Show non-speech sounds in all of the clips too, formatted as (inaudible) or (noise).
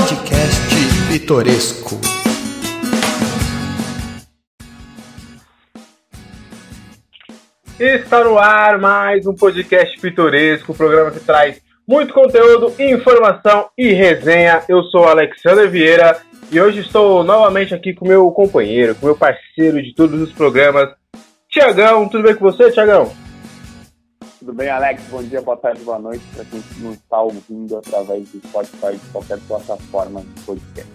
Podcast Pitoresco. Está no ar mais um podcast pitoresco, um programa que traz muito conteúdo, informação e resenha. Eu sou Alexandre Vieira e hoje estou novamente aqui com meu companheiro, com meu parceiro de todos os programas, Tiagão. Tudo bem com você, Tiagão? Tudo bem, Alex? Bom dia, boa tarde, boa noite para quem nos está ouvindo através do Spotify de qualquer plataforma de podcast.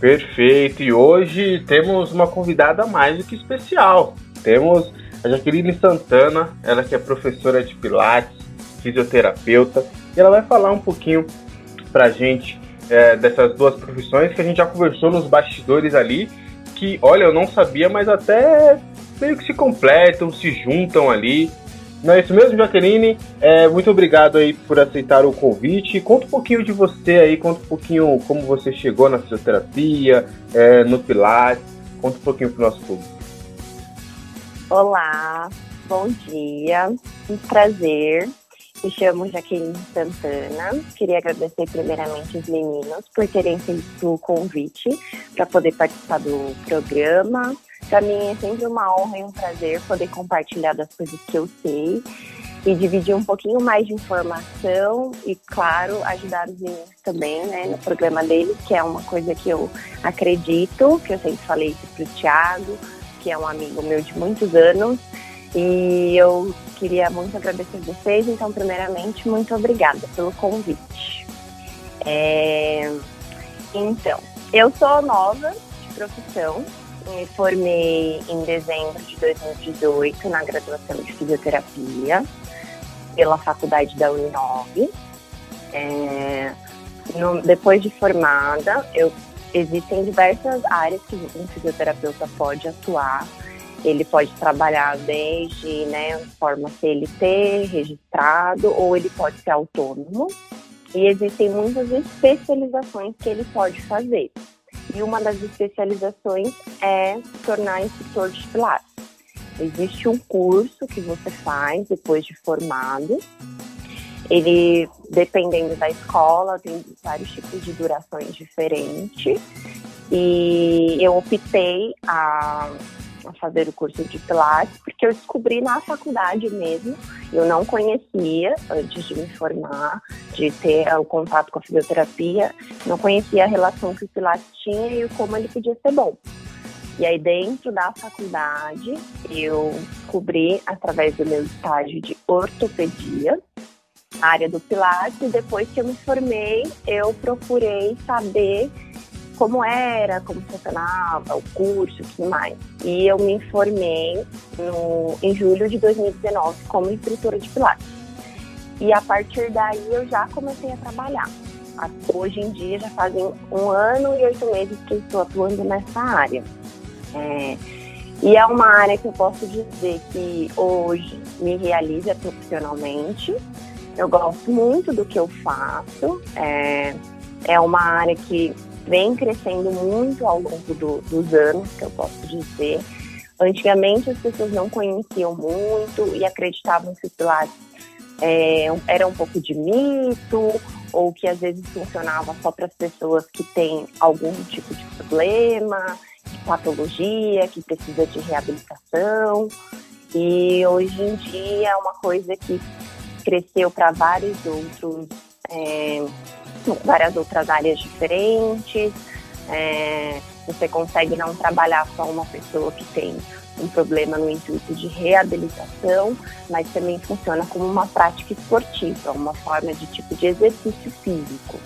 Perfeito, e hoje temos uma convidada mais do que especial. Temos a Jaqueline Santana, ela que é professora de Pilates, fisioterapeuta, e ela vai falar um pouquinho pra gente é, dessas duas profissões que a gente já conversou nos bastidores ali, que, olha, eu não sabia, mas até meio que se completam, se juntam ali. Não é isso mesmo, Jaqueline? É, muito obrigado aí por aceitar o convite. Conta um pouquinho de você aí, conta um pouquinho como você chegou na fisioterapia, é, no Pilates. Conta um pouquinho pro nosso público. Olá, bom dia, um prazer. Me chamo Jaqueline Santana. Queria agradecer primeiramente os meninos por terem feito o convite para poder participar do programa. Para mim é sempre uma honra e um prazer poder compartilhar das coisas que eu sei e dividir um pouquinho mais de informação e, claro, ajudar os meninos também, né, no programa deles, que é uma coisa que eu acredito, que eu sempre falei isso pro Thiago, que é um amigo meu de muitos anos, e eu queria muito agradecer vocês, então, primeiramente, muito obrigada pelo convite. É... Então, eu sou nova de profissão, me formei em dezembro de 2018 na graduação de fisioterapia pela faculdade da Uninove. É, no, depois de formada, eu, existem diversas áreas que um fisioterapeuta pode atuar. Ele pode trabalhar desde né, forma CLT, registrado, ou ele pode ser autônomo. E existem muitas especializações que ele pode fazer. E uma das especializações é se tornar instrutor de Pilates. Existe um curso que você faz depois de formado. Ele, dependendo da escola, tem vários tipos de durações diferentes. E eu optei a a fazer o curso de Pilates, porque eu descobri na faculdade mesmo, eu não conhecia antes de me formar, de ter o contato com a fisioterapia, não conhecia a relação que o Pilates tinha e como ele podia ser bom. E aí, dentro da faculdade, eu descobri, através do meu estágio de ortopedia, a área do Pilates, e depois que eu me formei, eu procurei saber como era, como funcionava o curso e tudo mais. E eu me formei no, em julho de 2019 como instrutora de Pilates. E a partir daí eu já comecei a trabalhar. Hoje em dia já fazem um ano e oito meses que estou atuando nessa área. É, e é uma área que eu posso dizer que hoje me realiza profissionalmente. Eu gosto muito do que eu faço. É, é uma área que vem crescendo muito ao longo do, dos anos, que eu posso dizer. Antigamente as pessoas não conheciam muito e acreditavam que o Pilates é, era um pouco de mito ou que às vezes funcionava só para as pessoas que têm algum tipo de problema, de patologia, que precisa de reabilitação. E hoje em dia é uma coisa que cresceu para vários outros é, várias outras áreas diferentes. É, você consegue não trabalhar só uma pessoa que tem um problema no intuito de reabilitação, mas também funciona como uma prática esportiva, uma forma de tipo de exercício físico,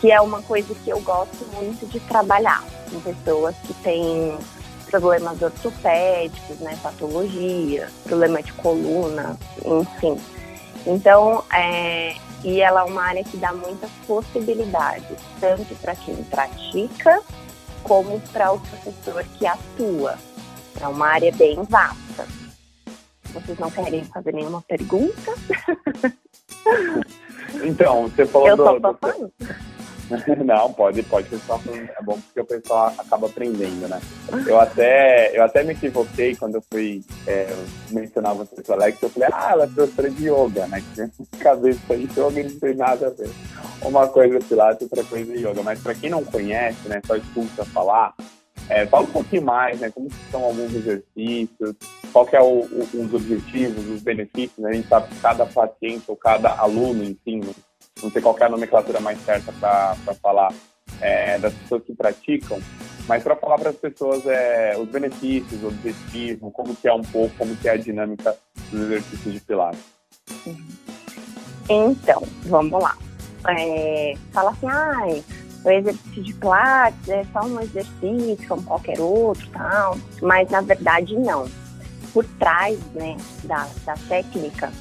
que é uma coisa que eu gosto muito de trabalhar com pessoas que têm problemas ortopédicos, né, patologia, problema de coluna, enfim. Então, é, e ela é uma área que dá muitas possibilidades, tanto para quem pratica, como para o professor que atua. É uma área bem vasta. Vocês não querem fazer nenhuma pergunta? (laughs) Então, você falou Eu do, do. (laughs) Não, pode, pode pessoal, é bom porque o pessoal acaba aprendendo, né? Eu até, eu até me equivoquei quando eu fui é, mencionar você com Alex, eu falei, ah, ela é professora de yoga, né? Que cabeça aí, yoga não tem nada a ver. Uma coisa é pilates, outra coisa é yoga. Mas para quem não conhece, né, só escuta falar, é, fala um pouquinho mais, né? Como são alguns exercícios, qual é o, o, os objetivos, os benefícios, né? A gente sabe que cada paciente ou cada aluno, enfim, não sei qual é a nomenclatura mais certa para falar é, das pessoas que praticam, mas para falar para as pessoas é, os benefícios, o objetivo, como que é um pouco, como que é a dinâmica dos exercícios de Pilates. Então, vamos lá. É, fala assim, ai, o exercício de Pilates é só um exercício como qualquer outro, tal, mas na verdade não. Por trás né, da, da técnica,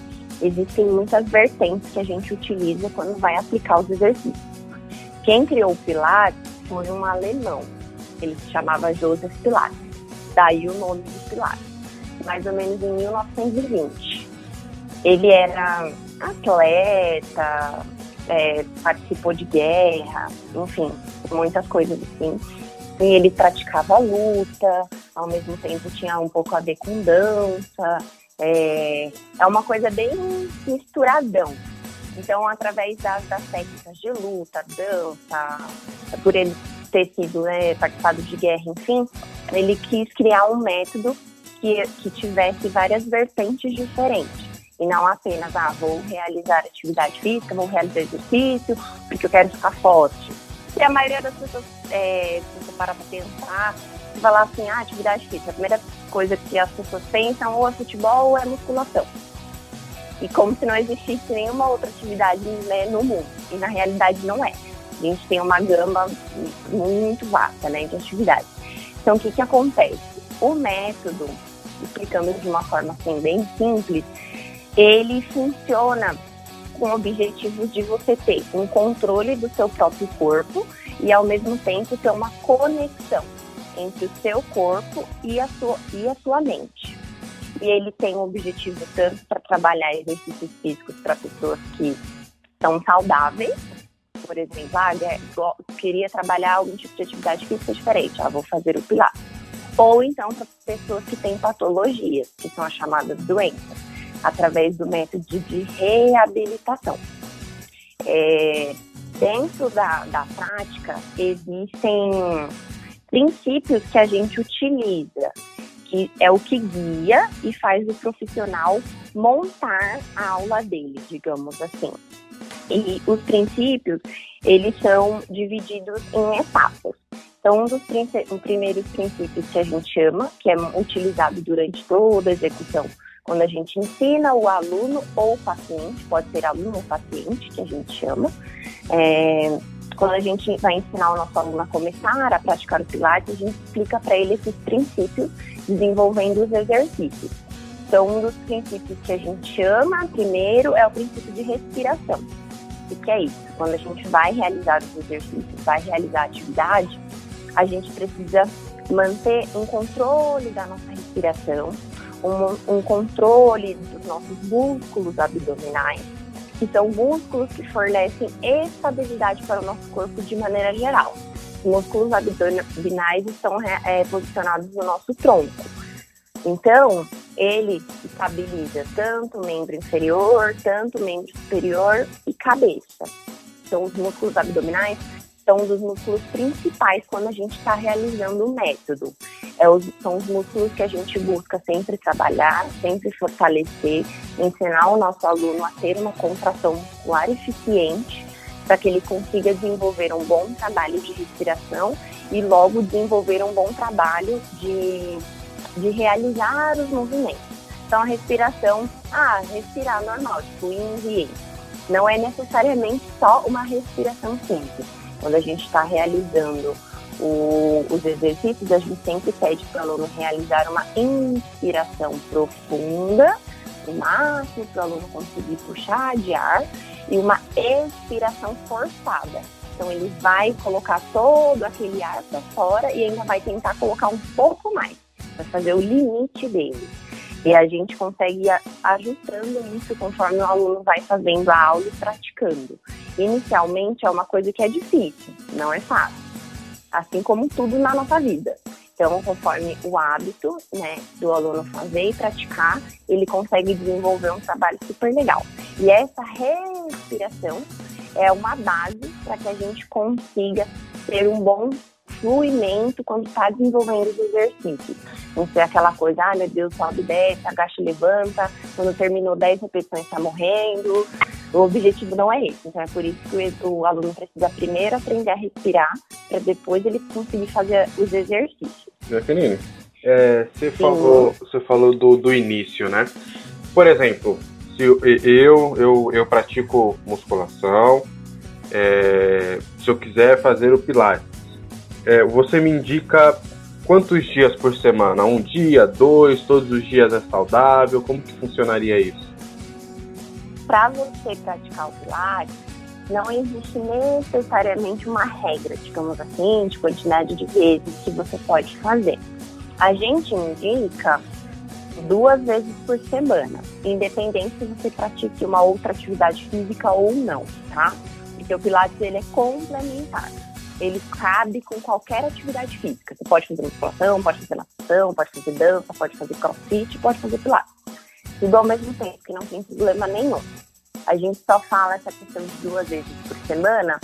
existem muitas vertentes que a gente utiliza quando vai aplicar os exercícios. Quem criou o Pilates foi um alemão. Ele se chamava Joseph Pilates. Daí o nome do Pilates. Mais ou menos em 1920. Ele era atleta, é, participou de guerra, enfim, muitas coisas assim. E ele praticava luta, ao mesmo tempo tinha um pouco a ver com dança, é, é uma coisa bem misturadão. Então, através das, das técnicas de luta, dança, por ele ter sido né, participado de guerra, enfim, ele quis criar um método que, que tivesse várias vertentes diferentes. E não apenas, ah, vou realizar atividade física, vou realizar exercício, porque eu quero ficar forte. E a maioria das pessoas, é, se você parar para pensar, falar assim, ah, atividade física, a primeira coisa que as pessoas pensam ou é futebol ou é musculação. E como se não existisse nenhuma outra atividade né, no mundo. E na realidade não é. A gente tem uma gama muito vasta né, de atividades. Então o que, que acontece? O método, explicando de uma forma assim bem simples, ele funciona com o objetivo de você ter um controle do seu próprio corpo e ao mesmo tempo ter uma conexão entre o seu corpo e a sua, e a sua mente. E ele tem um objetivo tanto para trabalhar exercícios físicos para pessoas que são saudáveis, por exemplo, ah, queria trabalhar algum tipo de atividade física diferente, ah, vou fazer o pilates. Ou então para pessoas que têm patologias, que são as chamadas doenças, através do método de reabilitação. É, dentro da, da prática, existem princípios que a gente utiliza, que é o que guia e faz o profissional montar a aula dele, digamos assim. E os princípios, eles são divididos em etapas. Então, um dos primeiros princípios que a gente chama, que é utilizado durante toda a execução, quando a gente ensina o aluno ou o paciente, pode ser aluno ou paciente, que a gente chama, é, quando a gente vai ensinar o nosso aluno a começar a praticar o Pilates, a gente explica para ele esses princípios, desenvolvendo os exercícios. Então, um dos princípios que a gente chama primeiro é o princípio de respiração. O que é isso? Quando a gente vai realizar os exercícios, vai realizar a atividade, a gente precisa manter um controle da nossa respiração, um, um controle dos nossos músculos abdominais, que são músculos que fornecem estabilidade para o nosso corpo de maneira geral. Os músculos abdominais estão é, posicionados no nosso tronco. Então, ele estabiliza tanto o membro inferior, tanto o membro superior e cabeça. Então, os músculos abdominais são dos músculos principais quando a gente está realizando o método. É os, são os músculos que a gente busca sempre trabalhar, sempre fortalecer, ensinar o nosso aluno a ter uma contração muscular eficiente para que ele consiga desenvolver um bom trabalho de respiração e logo desenvolver um bom trabalho de, de realizar os movimentos. Então a respiração, ah, respirar normal, tipo in Não é necessariamente só uma respiração simples quando a gente está realizando o, os exercícios, a gente sempre pede para o aluno realizar uma inspiração profunda, o máximo para o aluno conseguir puxar de ar, e uma expiração forçada. Então ele vai colocar todo aquele ar para fora e ainda vai tentar colocar um pouco mais, para fazer o limite dele. E a gente consegue ir ajustando isso conforme o aluno vai fazendo a aula e praticando. inicialmente é uma coisa que é difícil, não é fácil. Assim como tudo na nossa vida. Então, conforme o hábito né, do aluno fazer e praticar, ele consegue desenvolver um trabalho super legal. E essa respiração é uma base para que a gente consiga ter um bom fluimento quando está desenvolvendo os exercícios. Não ser aquela coisa, ah, meu Deus, sobe, desce, agacha, levanta, quando terminou 10 repetições está morrendo. O objetivo não é esse. Então é por isso que o, aluno precisa primeiro aprender a respirar, para depois ele conseguir fazer os exercícios. Jaqueline, é, você, falou, você falou do, do início, né? Por exemplo, se eu, eu, eu, eu pratico musculação, é, se eu quiser fazer o Pilates, é, você me indica quantos dias por semana? Um dia, dois, todos os dias é saudável? Como que funcionaria isso? Para você praticar o Pilates, não existe necessariamente uma regra, digamos assim, de quantidade de vezes que você pode fazer. A gente indica duas vezes por semana, independente se você pratique uma outra atividade física ou não, tá? Porque o Pilates ele é complementar ele cabe com qualquer atividade física. Você pode fazer musculação, pode fazer natação, pode fazer dança, pode fazer crossfit, pode fazer pilates. Tudo ao mesmo tempo, que não tem problema nenhum. A gente só fala essa questão de duas vezes por semana,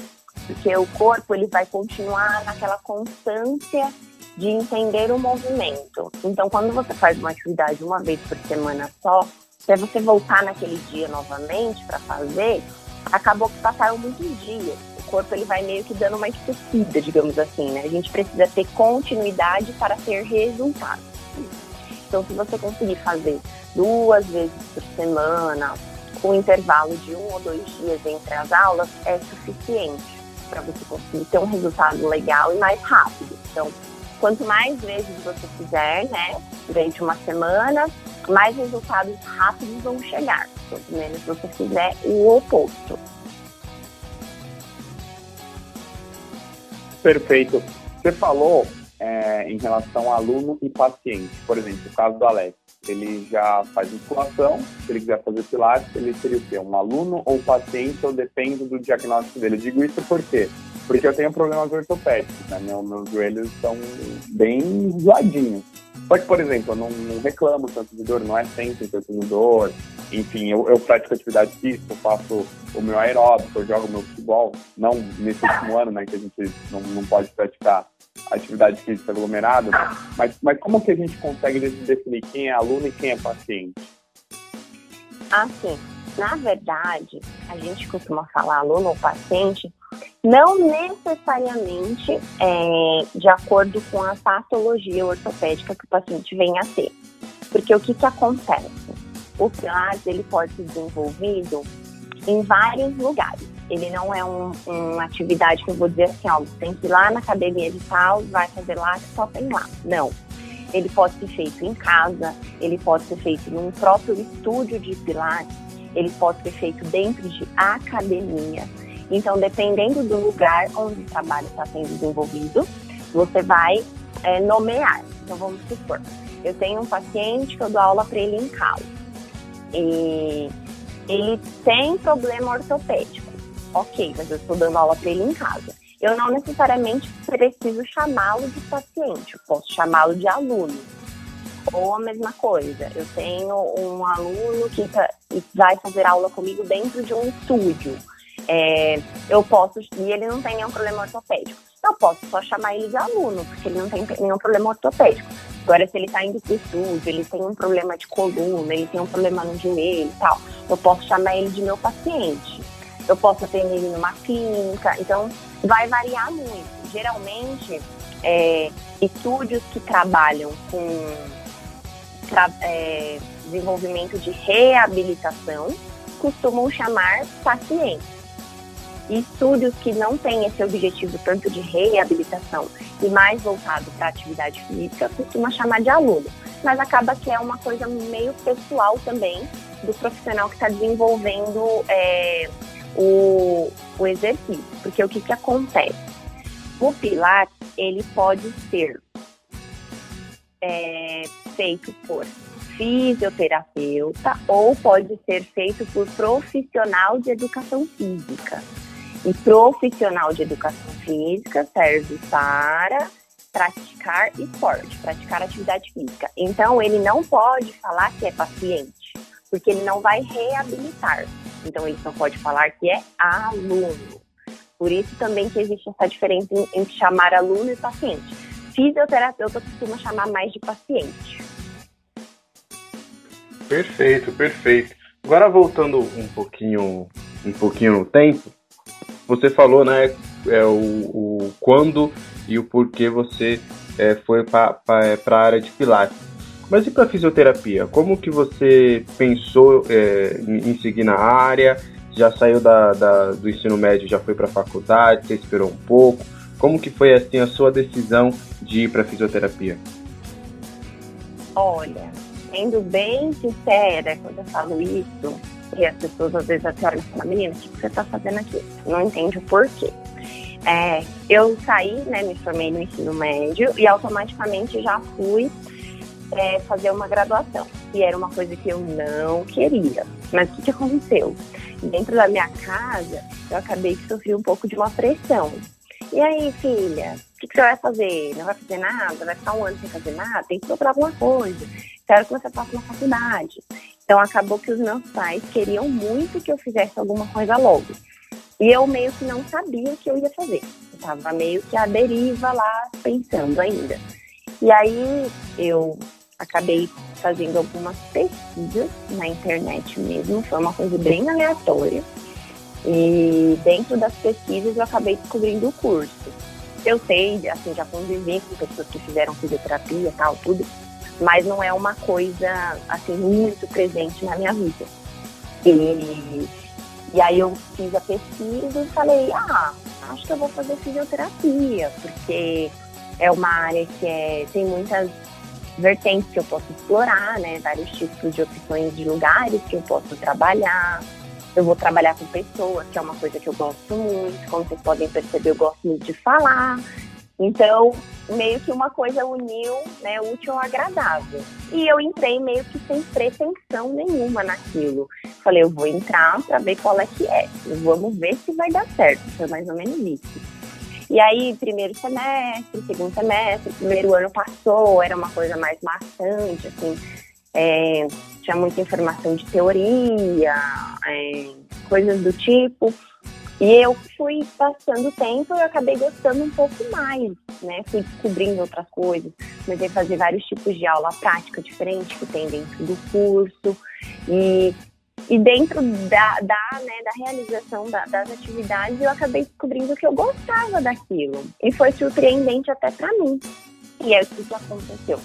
porque o corpo ele vai continuar naquela constância de entender o movimento. Então, quando você faz uma atividade uma vez por semana só, se você voltar naquele dia novamente para fazer, acabou que passaram muitos dias corpo ele vai meio que dando uma esquecida, digamos assim, né? A gente precisa ter continuidade para ter resultado. Então, se você conseguir fazer duas vezes por semana, com intervalo de um ou dois dias entre as aulas, é suficiente para você conseguir ter um resultado legal e mais rápido. Então, quanto mais vezes você fizer, né, durante uma semana, mais resultados rápidos vão chegar. Quanto menos você fizer o oposto. Perfeito. Você falou é, em relação a aluno e paciente. Por exemplo, o caso do Alex. Ele já faz musculação, se ele quiser fazer pilates, ele seria o quê? Um aluno ou paciente, ou depende do diagnóstico dele? Eu digo isso por quê? Porque eu tenho problemas ortopédicos, né? Meu, meus joelhos são bem zoadinhos. Só que, por exemplo, eu não, não reclamo tanto de dor, não é sempre que eu tenho dor. Enfim, eu, eu pratico atividade física, eu faço o meu aeróbico, eu jogo meu futebol. Não nesse último ano, né, que a gente não, não pode praticar atividade física aglomerada. Mas, mas como que a gente consegue definir quem é aluno e quem é paciente? Assim, na verdade, a gente costuma falar aluno ou paciente não necessariamente é, de acordo com a patologia ortopédica que o paciente venha a ter. Porque o que, que acontece? O Pilates ele pode ser desenvolvido em vários lugares. Ele não é um, uma atividade que eu vou dizer assim, ó, tem que ir lá na academia de tal, vai fazer lá, que só tem lá. Não. Ele pode ser feito em casa, ele pode ser feito num próprio estúdio de Pilates, ele pode ser feito dentro de academia então, dependendo do lugar onde o trabalho está sendo desenvolvido, você vai é, nomear. Então, vamos supor, eu tenho um paciente que eu dou aula para ele em casa. E ele tem problema ortopédico. Ok, mas eu estou dando aula para ele em casa. Eu não necessariamente preciso chamá-lo de paciente, eu posso chamá-lo de aluno. Ou a mesma coisa, eu tenho um aluno que tá, vai fazer aula comigo dentro de um estúdio é, eu posso, e ele não tem nenhum problema ortopédico. Eu posso só chamar ele de aluno, porque ele não tem nenhum problema ortopédico. Agora, se ele está indo para estúdio, ele tem um problema de coluna, ele tem um problema no joelho e tal, eu posso chamar ele de meu paciente. Eu posso atender ele numa clínica, então vai variar muito. Geralmente, é, estúdios que trabalham com tra é, desenvolvimento de reabilitação costumam chamar pacientes. Estúdios que não têm esse objetivo tanto de reabilitação e mais voltado para atividade física, costuma chamar de aluno. Mas acaba que é uma coisa meio pessoal também do profissional que está desenvolvendo é, o, o exercício. Porque o que, que acontece? O Pilates, ele pode ser é, feito por fisioterapeuta ou pode ser feito por profissional de educação física. E profissional de educação física serve para praticar esporte, praticar atividade física. Então, ele não pode falar que é paciente, porque ele não vai reabilitar. Então, ele só pode falar que é aluno. Por isso também que existe essa diferença entre chamar aluno e paciente. Fisioterapeuta costuma chamar mais de paciente. Perfeito, perfeito. Agora voltando um pouquinho, um pouquinho no tempo, você falou, né, é, o, o quando e o porquê você é, foi para a área de pilates. Mas e para fisioterapia? Como que você pensou é, em seguir na área? Já saiu da, da do ensino médio, já foi para a faculdade? Você esperou um pouco? Como que foi assim a sua decisão de ir para fisioterapia? Olha, sendo bem sincera, quando eu falo isso, e as pessoas às vezes até olham e falam, menina, o que você está fazendo aqui? Não entende o porquê. É, eu saí, né, me formei no ensino médio e automaticamente já fui é, fazer uma graduação. E era uma coisa que eu não queria. Mas o que, que aconteceu? Dentro da minha casa, eu acabei que sofri um pouco de uma pressão. E aí, filha, o que, que, você vai fazer? Não vai fazer nada? Vai ficar um ano sem fazer nada? Tem que procurar alguma coisa. Quero que você faça uma faculdade. Então, acabou que os meus pais queriam muito que eu fizesse alguma coisa logo. E eu meio que não sabia o que eu ia fazer. Eu tava meio que à deriva lá, pensando ainda. E aí, eu acabei fazendo algumas pesquisas na internet mesmo. Foi uma coisa bem aleatória. E dentro das pesquisas eu acabei descobrindo o curso. Eu sei, assim, já convivi com pessoas que fizeram fisioterapia e tal, tudo, mas não é uma coisa, assim, muito presente na minha vida. E, e aí eu fiz a pesquisa e falei, ah, acho que eu vou fazer fisioterapia, porque é uma área que é, tem muitas vertentes que eu posso explorar, né? Vários tipos de opções de lugares que eu posso trabalhar. Eu vou trabalhar com pessoas, que é uma coisa que eu gosto muito. Como vocês podem perceber, eu gosto muito de falar. Então, meio que uma coisa uniu, né, útil ao agradável. E eu entrei meio que sem pretensão nenhuma naquilo. Falei, eu vou entrar para ver qual é que é. Vamos ver se vai dar certo. Foi mais ou menos isso. E aí, primeiro semestre, segundo semestre, primeiro ano passou, era uma coisa mais maçante, assim, é, tinha muita informação de teoria, é, coisas do tipo. E eu fui passando o tempo e acabei gostando um pouco mais, né? Fui descobrindo outras coisas, comecei a fazer vários tipos de aula prática diferente que tem dentro do curso. E, e dentro da, da, né, da realização da, das atividades, eu acabei descobrindo que eu gostava daquilo. E foi surpreendente até para mim. E é o que aconteceu.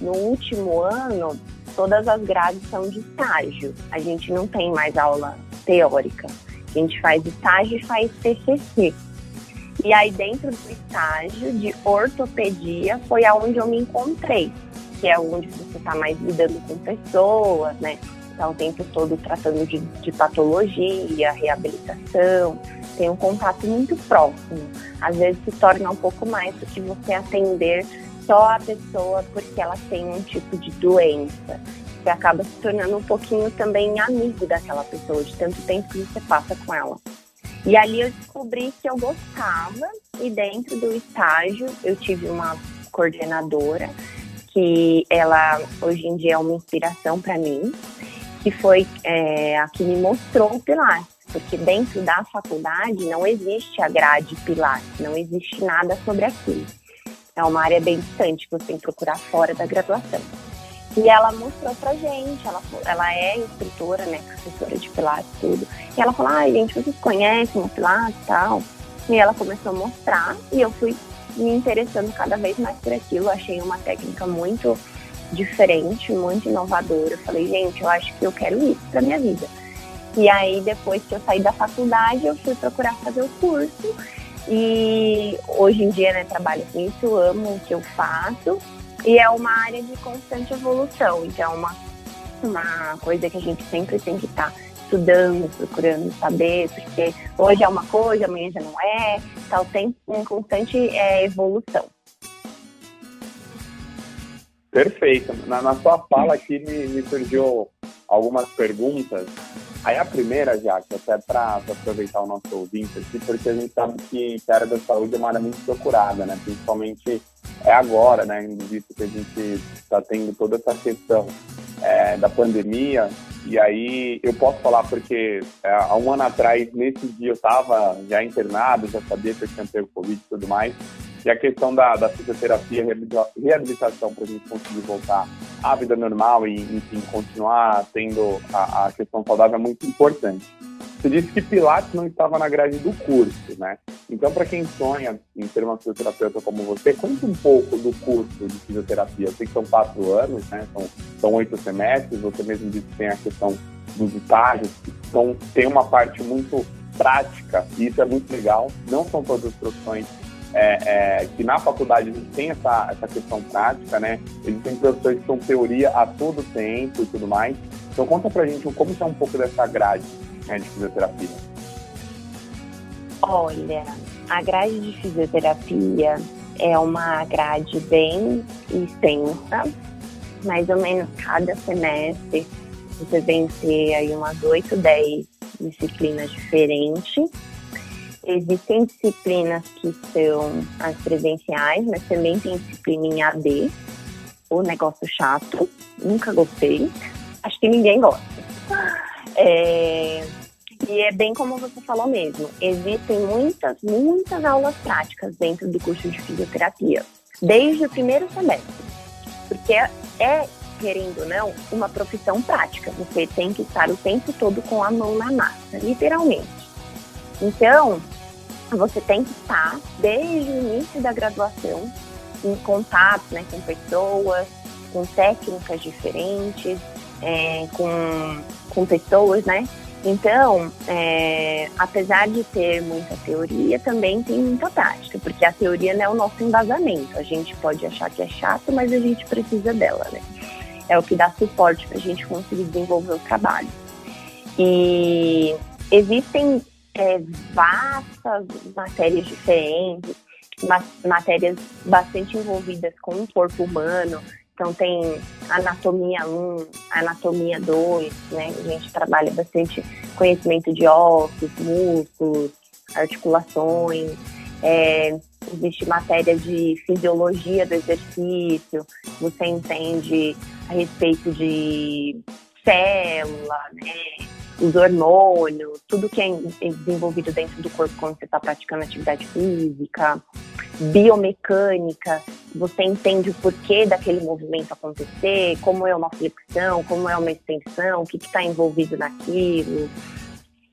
No último ano, todas as grades são de estágio. A gente não tem mais aula teórica. A gente faz estágio e faz TCC. E aí, dentro do estágio de ortopedia, foi aonde eu me encontrei, que é onde você está mais lidando com pessoas, né? Está o tempo todo tratando de, de patologia, reabilitação, tem um contato muito próximo. Às vezes se torna um pouco mais do que você atender só a pessoa porque ela tem um tipo de doença. Você acaba se tornando um pouquinho também amigo daquela pessoa, de tanto tempo que você passa com ela. E ali eu descobri que eu gostava, e dentro do estágio eu tive uma coordenadora que ela hoje em dia é uma inspiração para mim, que foi é, a que me mostrou o Pilates, porque dentro da faculdade não existe a grade Pilates, não existe nada sobre aquilo. É uma área bem distante que você tem que procurar fora da graduação. E ela mostrou pra gente, ela, ela é instrutora, né, professora de Pilates tudo. E ela falou, ai gente, vocês conhecem o Pilates e tal? E ela começou a mostrar e eu fui me interessando cada vez mais por aquilo. Achei uma técnica muito diferente, muito inovadora. Eu falei, gente, eu acho que eu quero isso pra minha vida. E aí, depois que eu saí da faculdade, eu fui procurar fazer o curso e hoje em dia, né, trabalho com isso, amo o que eu faço. E é uma área de constante evolução. Então, é uma, uma coisa que a gente sempre tem que estar tá estudando, procurando saber, porque hoje é uma coisa, amanhã já não é. Está o tempo em constante é, evolução. Perfeito. Na, na sua fala aqui me, me surgiu algumas perguntas Aí a primeira, Jaque, até para aproveitar o nosso ouvinte aqui, porque a gente sabe que, a área da saúde é uma área muito procurada, né? Principalmente é agora, né? Visto que a gente está tendo toda essa questão é, da pandemia. E aí eu posso falar porque é, há um ano atrás, nesse dia, eu estava já internado, já sabia que eu tinha pego Covid e tudo mais. E a questão da, da fisioterapia, reabilitação para a gente conseguir voltar à vida normal e, enfim, continuar tendo a, a questão saudável é muito importante. Você disse que Pilates não estava na grade do curso, né? Então, para quem sonha em ser uma fisioterapeuta como você, conta um pouco do curso de fisioterapia. Eu sei que são quatro anos, né? São, são oito semestres. Você mesmo disse que tem a questão dos estágios. Então, tem uma parte muito prática e isso é muito legal. Não são todas as profissões é, é, que na faculdade a gente tem essa, essa questão prática, né? Existem professores que são teoria a todo tempo e tudo mais. Então conta pra gente como está um pouco dessa grade né, de fisioterapia. Olha, a grade de fisioterapia é uma grade bem extensa, mais ou menos cada semestre você vem ter aí umas 8, 10 disciplinas diferentes Existem disciplinas que são as presenciais, mas também tem disciplina em AD, o negócio chato, nunca gostei, acho que ninguém gosta. É, e é bem como você falou mesmo, existem muitas, muitas aulas práticas dentro do curso de fisioterapia, desde o primeiro semestre, porque é, é querendo ou não, uma profissão prática. Você tem que estar o tempo todo com a mão na massa, literalmente. Então, você tem que estar, desde o início da graduação, em contato né, com pessoas, com técnicas diferentes, é, com, com pessoas, né? Então, é, apesar de ter muita teoria, também tem muita prática, porque a teoria não é o nosso embasamento. A gente pode achar que é chato, mas a gente precisa dela, né? É o que dá suporte para a gente conseguir desenvolver o trabalho. E existem é, vastas matérias diferentes, matérias bastante envolvidas com o corpo humano. Então tem anatomia 1, anatomia 2, né? A gente trabalha bastante conhecimento de ossos, músculos, articulações. É, existe matéria de fisiologia do exercício, você entende a respeito de célula, né? Os hormônios, tudo que é, desenvolvido dentro do corpo quando você está praticando atividade física, biomecânica, você entende o porquê daquele movimento acontecer, como é uma flexão, como é uma extensão, o que está envolvido naquilo.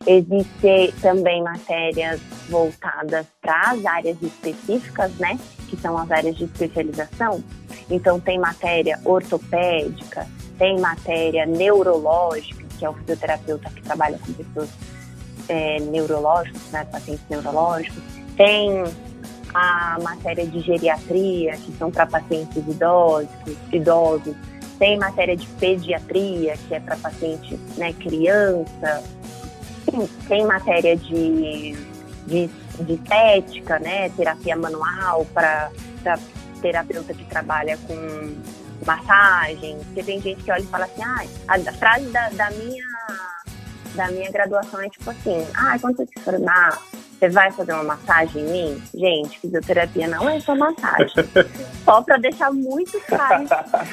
Existem também matérias voltadas para as áreas específicas, né? Que são as áreas de especialização. Então, tem matéria ortopédica, tem matéria neurológica, que é o fisioterapeuta que trabalha com pessoas é, neurológicas, né, pacientes neurológicos. Tem a matéria de geriatria, que são para pacientes idosos, idosos. Tem matéria de pediatria, que é para pacientes, né, criança. Tem, tem matéria de, de, de estética, né, terapia manual para terapeuta que trabalha com massagem, porque tem gente que olha e fala assim, ah, a frase da, da minha da minha graduação é tipo assim, ah, quando você se formar, você vai fazer uma massagem em mim? Gente, fisioterapia não é só massagem. (laughs) só para deixar muito claro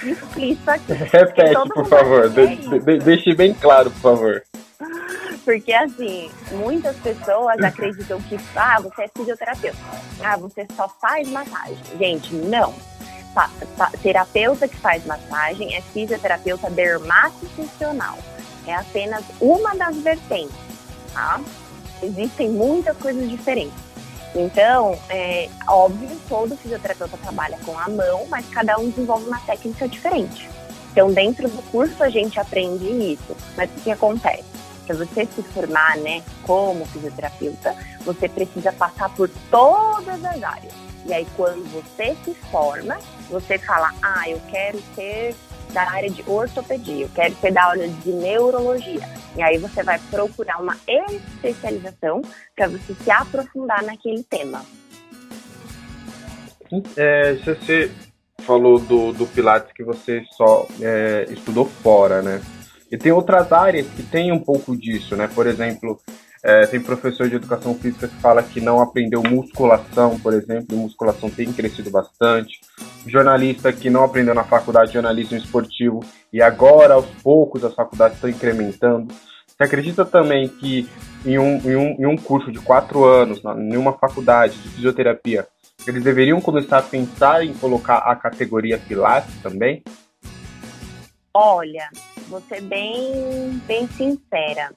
explícito aqui. Repete, por favor. De, de, deixe bem claro, por favor. Porque, assim, muitas pessoas acreditam que, ah, você é fisioterapeuta. Ah, você só faz massagem. Gente, não terapeuta que faz massagem é fisioterapeuta dermatofuncional. É apenas uma das vertentes, tá? Existem muitas coisas diferentes. Então, é óbvio, todo fisioterapeuta trabalha com a mão, mas cada um desenvolve uma técnica diferente. Então, dentro do curso a gente aprende isso. Mas o que acontece? Para você se formar, né, como fisioterapeuta, você precisa passar por todas as áreas e aí, quando você se forma, você fala: ah, eu quero ser da área de ortopedia, eu quero ser da área de neurologia. E aí você vai procurar uma especialização para você se aprofundar naquele tema. É, você falou do, do Pilates que você só é, estudou fora, né? E tem outras áreas que tem um pouco disso, né? Por exemplo, é, tem professor de educação física que fala que não aprendeu musculação, por exemplo, e musculação tem crescido bastante. Jornalista que não aprendeu na faculdade de jornalismo esportivo e agora, aos poucos, as faculdades estão incrementando. Você acredita também que em um, em um, em um curso de quatro anos, em uma faculdade de fisioterapia, eles deveriam começar a pensar em colocar a categoria Pilates também? Olha, vou ser bem, bem sincera.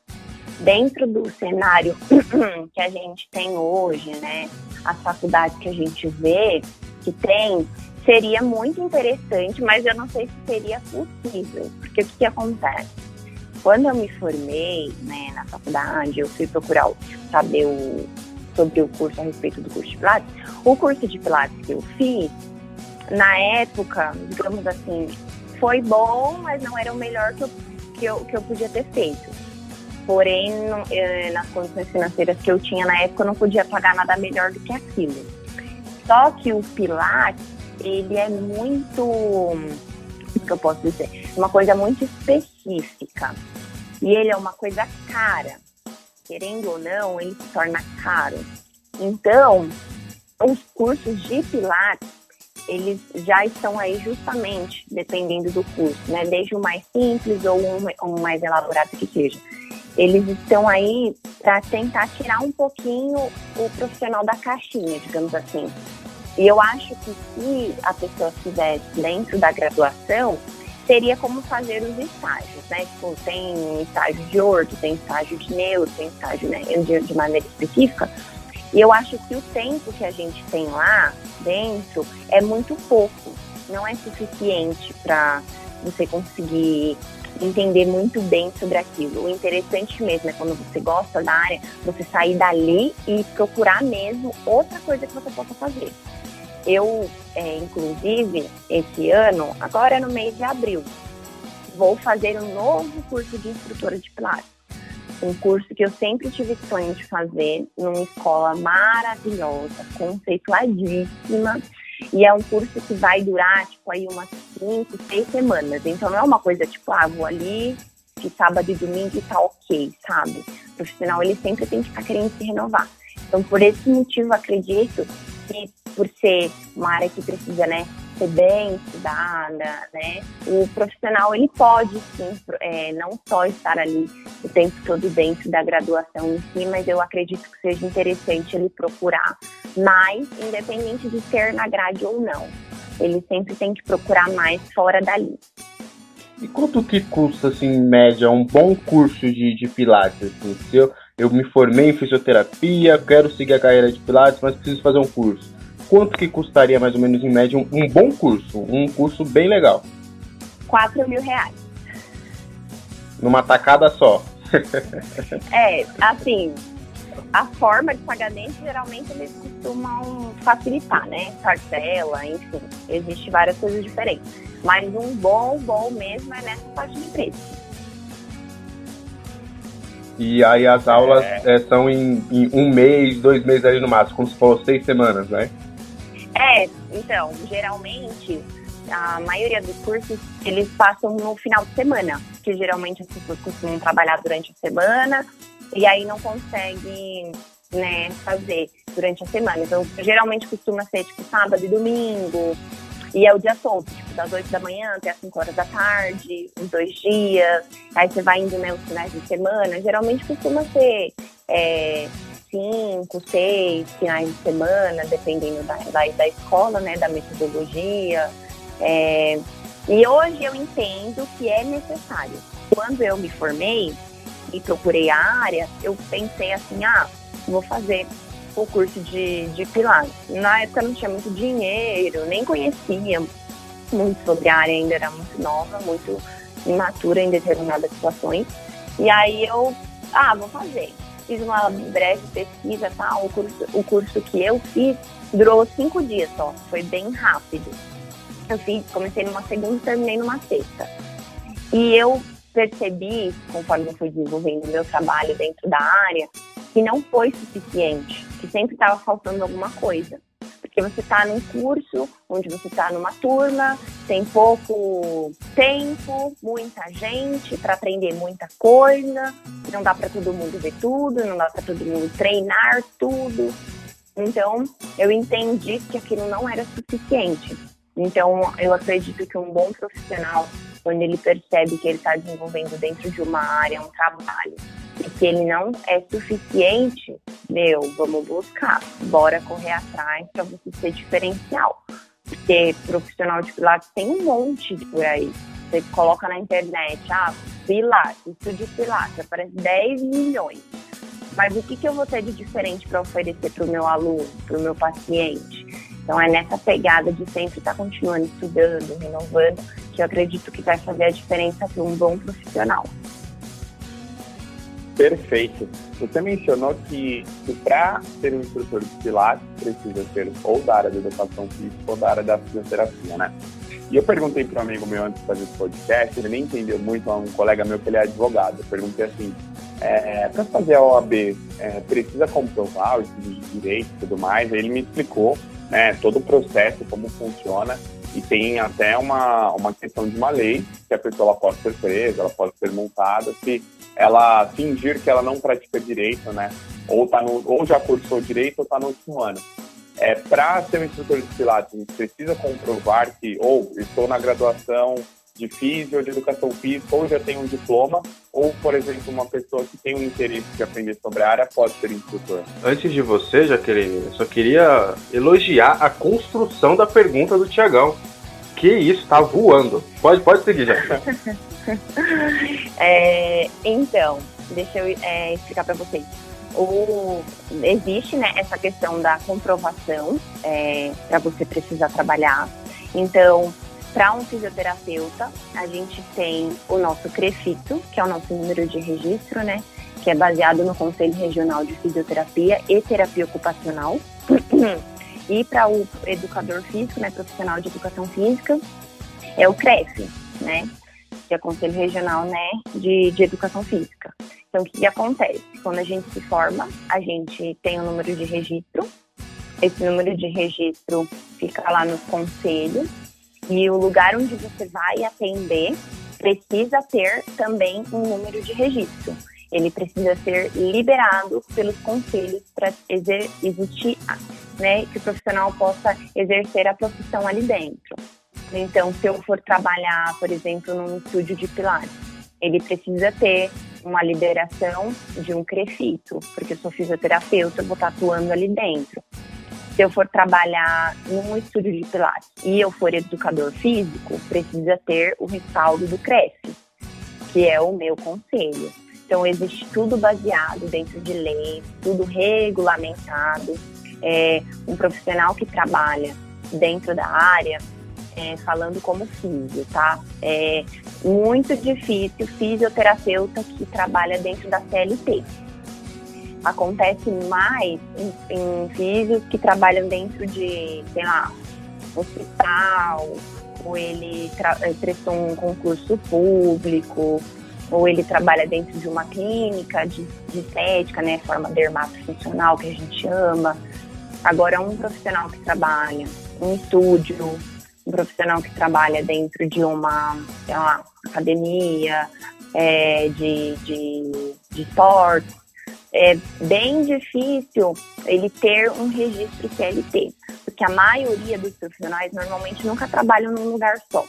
Dentro do cenário (clears throat) que a gente tem hoje, né, as faculdades que a gente vê que tem, seria muito interessante, mas eu não sei se seria possível. Porque o que, que acontece? Quando eu me formei né, na faculdade, eu fui procurar saber o, sobre o curso a respeito do curso de Pilates. O curso de Pilates que eu fiz, na época, digamos assim, foi bom, mas não era o melhor que eu, que eu, que eu podia ter feito. Porém, eh, nas condições financeiras que eu tinha na época, eu não podia pagar nada melhor do que aquilo. Só que o Pilates, ele é muito. O que eu posso dizer? Uma coisa muito específica. E ele é uma coisa cara. Querendo ou não, ele se torna caro. Então, os cursos de Pilates eles já estão aí justamente dependendo do curso, né? Desde o mais simples ou um, um mais elaborado que seja. Eles estão aí para tentar tirar um pouquinho o profissional da caixinha, digamos assim. E eu acho que se a pessoa fizesse dentro da graduação, teria como fazer os estágios, né? Tipo, tem estágio de orto, tem estágio de neuro, tem estágio né, de, de maneira específica, e eu acho que o tempo que a gente tem lá dentro é muito pouco, não é suficiente para você conseguir entender muito bem sobre aquilo. O interessante mesmo é quando você gosta da área, você sair dali e procurar mesmo outra coisa que você possa fazer. Eu, é, inclusive, esse ano, agora no mês de abril, vou fazer um novo curso de instrutora de Pilates um curso que eu sempre tive sonho de fazer numa escola maravilhosa, conceituadíssima. E é um curso que vai durar, tipo, aí umas cinco, seis semanas. Então não é uma coisa tipo, ah, vou ali de sábado e domingo e tá ok, sabe? O profissional, ele sempre tem que estar querendo se renovar. Então, por esse motivo, acredito que por ser uma área que precisa, né, ser bem estudada, né? O profissional ele pode sim, é, não só estar ali o tempo todo dentro da graduação em si, mas eu acredito que seja interessante ele procurar mais, independente de ser na grade ou não. Ele sempre tem que procurar mais fora dali. E quanto que custa, assim, em média, um bom curso de, de Pilates? Assim? Se eu, eu me formei em fisioterapia, quero seguir a carreira de Pilates, mas preciso fazer um curso quanto que custaria mais ou menos em média um, um bom curso, um curso bem legal? 4 mil reais. Numa tacada só. (laughs) é, assim, a forma de pagamento geralmente eles costumam facilitar, né? Parcela, enfim, existe várias coisas diferentes. Mas um bom, bom mesmo é nessa faixa de preço. E aí as aulas é. É, são em, em, um mês, dois meses ali no máximo, como se fosse seis semanas, né? Então, geralmente a maioria dos cursos eles passam no final de semana, que geralmente as pessoas costumam trabalhar durante a semana e aí não conseguem né, fazer durante a semana. Então, geralmente costuma ser tipo sábado e domingo, e é o dia todo, tipo, das 8 da manhã até as 5 horas da tarde, os dois dias. Aí você vai indo, né, os finais de semana. Geralmente costuma ser é, cinco, seis finais de semana, dependendo da, da, da escola, né, da metodologia. É, e hoje eu entendo que é necessário. Quando eu me formei e procurei a área, eu pensei assim, ah, vou fazer o curso de, de Pilates. Na época não tinha muito dinheiro, nem conhecia muito sobre a área, ainda era muito nova, muito imatura em determinadas situações. E aí eu, ah, vou fazer fiz uma breve pesquisa, tá? O curso, o curso que eu fiz durou cinco dias só, foi bem rápido. Eu fiz, comecei numa segunda e terminei numa sexta. E eu percebi, conforme eu fui desenvolvendo meu trabalho dentro da área, que não foi suficiente, que sempre estava faltando alguma coisa. Porque você está num curso onde você está numa turma, tem pouco tempo, muita gente para aprender muita coisa, não dá para todo mundo ver tudo, não dá para todo mundo treinar tudo. Então, eu entendi que aquilo não era suficiente. Então, eu acredito que um bom profissional, quando ele percebe que ele está desenvolvendo dentro de uma área, um trabalho, e que ele não é suficiente, meu, vamos buscar, bora correr atrás para você ser diferencial. Porque profissional de Pilates tem um monte por aí. Você coloca na internet, ah, Pilates, estude Pilates, aparece 10 milhões. Mas o que, que eu vou ter de diferente para oferecer para o meu aluno, para o meu paciente? Então é nessa pegada de sempre estar tá continuando estudando, renovando, que eu acredito que vai fazer a diferença para um bom profissional. Perfeito. Você mencionou que, que para ser um instrutor de Pilates precisa ser ou da área da educação física ou da área da fisioterapia, né? E eu perguntei para um amigo meu antes de fazer esse podcast, ele nem entendeu muito, é um colega meu que ele é advogado. Eu perguntei assim, é, para fazer a OAB, é, precisa comprovar o estudo de direito e tudo mais? Aí ele me explicou né, todo o processo, como funciona, e tem até uma, uma questão de uma lei que a pessoa pode ser presa, ela pode ser multada se ela fingir que ela não pratica direito, né? Ou, tá no, ou já cursou direito ou está no último ano. É, Para ser um instrutor de Pilates, a gente precisa comprovar que ou estou na graduação de físico ou de educação física, ou já tem um diploma, ou, por exemplo, uma pessoa que tem um interesse de aprender sobre a área pode ser instrutor. Antes de você, Jaqueline, eu só queria elogiar a construção da pergunta do Tiagão. Que isso, tá voando. Pode, pode seguir, Jaqueline. (laughs) é, então, deixa eu é, explicar para vocês. O, existe né, essa questão da comprovação é, para você precisar trabalhar. Então, para um fisioterapeuta, a gente tem o nosso CREFITO, que é o nosso número de registro, né? Que é baseado no Conselho Regional de Fisioterapia e Terapia Ocupacional. (clears throat) e para o educador físico, né, profissional de educação física, é o CREF, né? Que é o Conselho Regional, né, de, de Educação Física. Então, o que, acontece? Quando a gente se forma, a gente tem o um número de registro. Esse número de registro fica lá nos conselhos e o lugar onde você vai atender precisa ter também um número de registro. Ele precisa ser liberado pelos conselhos para existir, né, que o profissional possa exercer a profissão ali dentro. Então, se eu for trabalhar, por exemplo, num estúdio de pilates, ele precisa ter uma liberação de um crefito, porque eu sou fisioterapeuta, eu vou estar atuando ali dentro se eu for trabalhar num estúdio de Pilates e eu for educador físico, precisa ter o respaldo do CREF, que é o meu conselho. Então, existe tudo baseado dentro de lei, tudo regulamentado. É, um profissional que trabalha dentro da área, é, falando como físio, tá? É muito difícil fisioterapeuta que trabalha dentro da CLT acontece mais em, em físicos que trabalham dentro de, sei lá, hospital, ou ele eh, prestou um concurso público, ou ele trabalha dentro de uma clínica de, de estética, né, forma dermatofuncional que a gente chama. Agora, um profissional que trabalha um estúdio, um profissional que trabalha dentro de uma, sei lá, academia é, de, de, de esportes, é bem difícil ele ter um registro CLT, porque a maioria dos profissionais normalmente nunca trabalham num lugar só.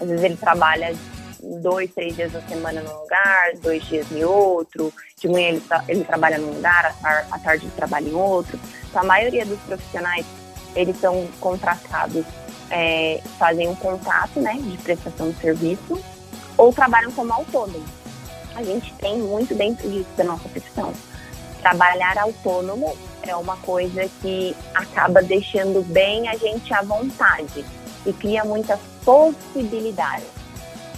Às vezes ele trabalha dois, três dias na semana num lugar, dois dias em outro, de manhã ele, ele trabalha num lugar, à tarde ele trabalha em outro. Então a maioria dos profissionais, eles são contratados, é, fazem um contrato né, de prestação de serviço ou trabalham como autônomo a gente tem muito dentro disso da nossa profissão. Trabalhar autônomo é uma coisa que acaba deixando bem a gente à vontade e cria muitas possibilidades.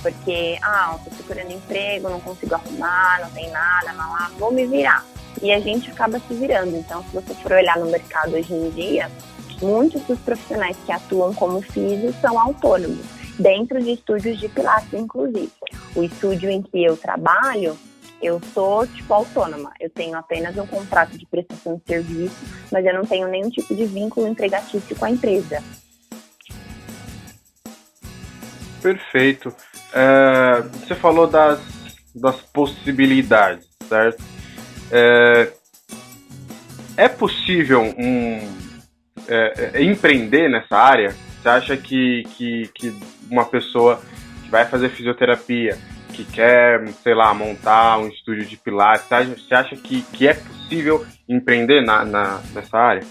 Porque, ah, estou procurando emprego, não consigo arrumar, não tem nada, não lá, vou me virar. E a gente acaba se virando. Então, se você for olhar no mercado hoje em dia, muitos dos profissionais que atuam como físicos são autônomos dentro de estúdios de Pilates, inclusive. O estúdio em que eu trabalho, eu sou tipo autônoma. Eu tenho apenas um contrato de prestação de serviço, mas eu não tenho nenhum tipo de vínculo empregatício com a empresa. Perfeito. É, você falou das, das possibilidades, certo? É, é possível um, é, é, empreender nessa área? Você acha que, que, que uma pessoa que vai fazer fisioterapia, que quer, sei lá, montar um estúdio de pilates, você acha que, que é possível empreender na, na, nessa área?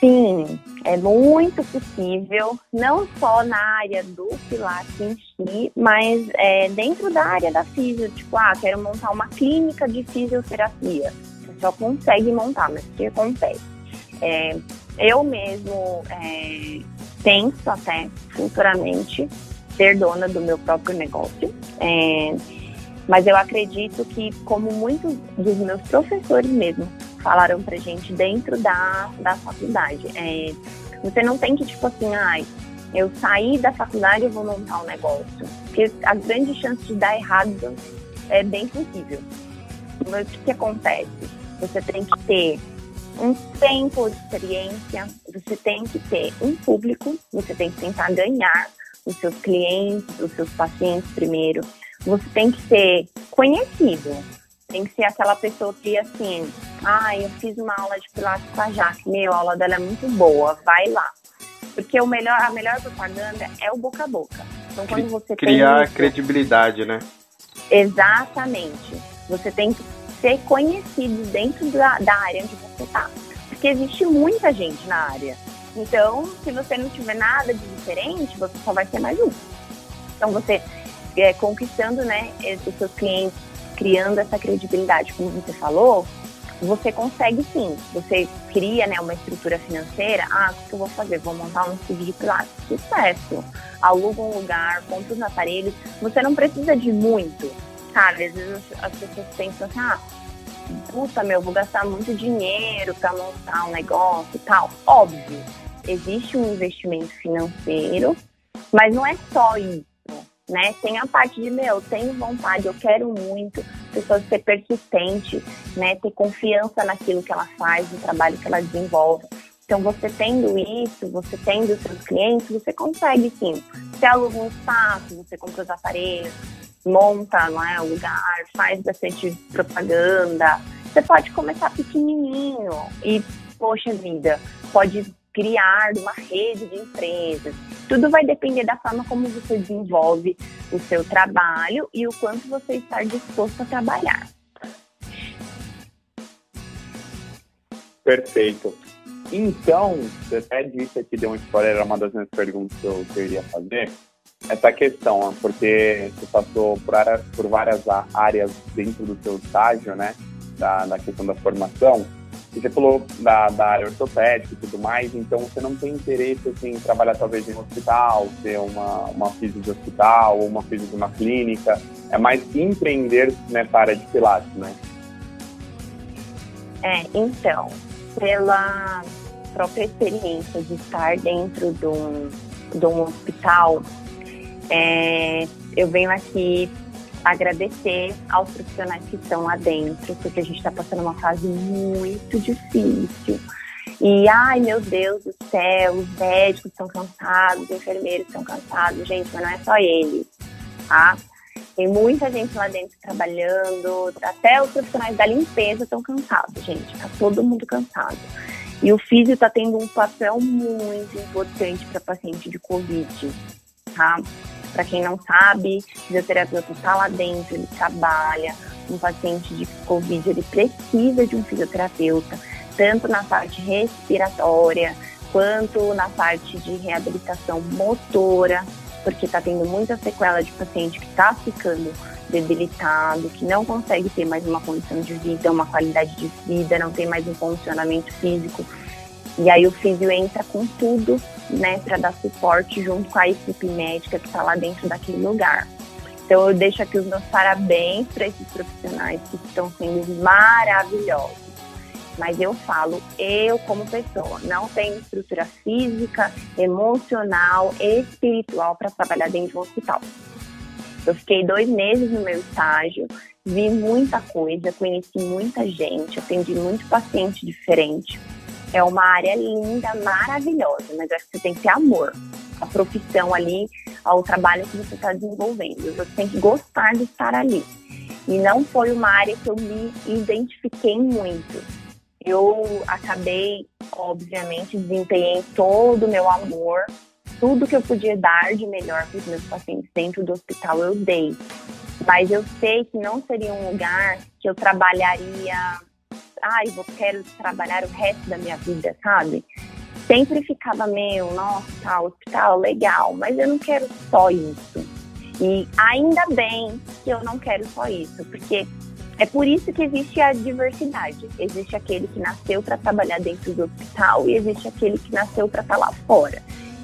Sim, é muito possível, não só na área do Pilates em si, mas é, dentro da área da fisio. Tipo, ah, quero montar uma clínica de fisioterapia. Você só consegue montar, mas o que acontece? É, eu mesmo é, penso até futuramente ser dona do meu próprio negócio. É, mas eu acredito que, como muitos dos meus professores mesmo falaram pra gente dentro da, da faculdade. É, você não tem que, tipo assim, ai, eu saí da faculdade e vou montar um negócio. Porque a grande chance de dar errado é bem possível. Mas o que, que acontece? Você tem que ter um tempo de experiência, você tem que ter um público, você tem que tentar ganhar os seus clientes, os seus pacientes primeiro. Você tem que ser conhecido. Tem que ser aquela pessoa que, assim, ah, eu fiz uma aula de pilates com a Jaque, meu, a aula dela é muito boa, vai lá. Porque o melhor, a melhor propaganda é o boca a boca. Então, quando você Criar tem credibilidade, né? Exatamente. Você tem que ser conhecido dentro da, da área onde você está. Porque existe muita gente na área. Então, se você não tiver nada de diferente, você só vai ser mais um. Então, você é, conquistando né, os seus clientes, criando essa credibilidade, como você falou, você consegue sim. Você cria né, uma estrutura financeira. Ah, o que eu vou fazer? Vou montar um estúdio de pilates. Sucesso. Aluga um lugar, compra os aparelhos. Você não precisa de muito, sabe? Às vezes as pessoas pensam assim, ah, puta, meu, vou gastar muito dinheiro para montar um negócio e tal. Óbvio, existe um investimento financeiro, mas não é só isso né? Tem a parte de, meu, tenho vontade, eu quero muito, pessoa ser persistente, né? Ter confiança naquilo que ela faz, no trabalho que ela desenvolve. Então, você tendo isso, você tendo seus clientes, você consegue sim. Você aluga um espaço, você compra os aparelhos, monta não é, o lugar, faz bastante propaganda. Você pode começar pequenininho e, poxa vida, pode criar uma rede de empresas. Tudo vai depender da forma como você desenvolve o seu trabalho e o quanto você está disposto a trabalhar. Perfeito. Então, você até disse aqui, deu um spoiler, era uma das minhas perguntas que eu, que eu iria fazer. Essa questão, porque você passou por, por várias áreas dentro do seu estágio, né? Da, da questão da formação. Você falou da, da área ortopédica e tudo mais, então você não tem interesse assim, em trabalhar talvez em um hospital, ser uma, uma física de hospital ou uma física de uma clínica. É mais empreender nessa área de pilates, né? É, então, pela própria experiência de estar dentro de um, de um hospital, é, eu venho aqui agradecer aos profissionais que estão lá dentro, porque a gente está passando uma fase muito difícil. E, ai meu Deus do céu, os médicos estão cansados, os enfermeiros estão cansados, gente, mas não é só eles, tá? Tem muita gente lá dentro trabalhando, até os profissionais da limpeza estão cansados, gente, tá todo mundo cansado. E o físico está tendo um papel muito importante para paciente de Covid, tá? Para quem não sabe, o fisioterapeuta está lá dentro, ele trabalha. Um paciente de Covid, ele precisa de um fisioterapeuta, tanto na parte respiratória, quanto na parte de reabilitação motora, porque está tendo muita sequela de paciente que está ficando debilitado, que não consegue ter mais uma condição de vida, uma qualidade de vida, não tem mais um funcionamento físico. E aí o físio entra com tudo né, para dar suporte junto com a equipe médica que está lá dentro daquele lugar. Então eu deixo aqui os meus parabéns para esses profissionais que estão sendo maravilhosos. Mas eu falo, eu como pessoa, não tenho estrutura física, emocional, espiritual para trabalhar dentro de um hospital. Eu fiquei dois meses no meu estágio, vi muita coisa, conheci muita gente, atendi muito paciente diferente. É uma área linda, maravilhosa, mas acho que você tem que ter amor à profissão ali, ao trabalho que você está desenvolvendo. Você tem que gostar de estar ali. E não foi uma área que eu me identifiquei muito. Eu acabei, obviamente, desempenhei todo o meu amor, tudo que eu podia dar de melhor para os meus pacientes dentro do hospital eu dei. Mas eu sei que não seria um lugar que eu trabalharia, ai, eu quero trabalhar o resto da minha vida, sabe? Sempre ficava meio, nossa, hospital, legal, mas eu não quero só isso. E ainda bem que eu não quero só isso, porque é por isso que existe a diversidade. Existe aquele que nasceu para trabalhar dentro do hospital e existe aquele que nasceu para estar tá lá fora.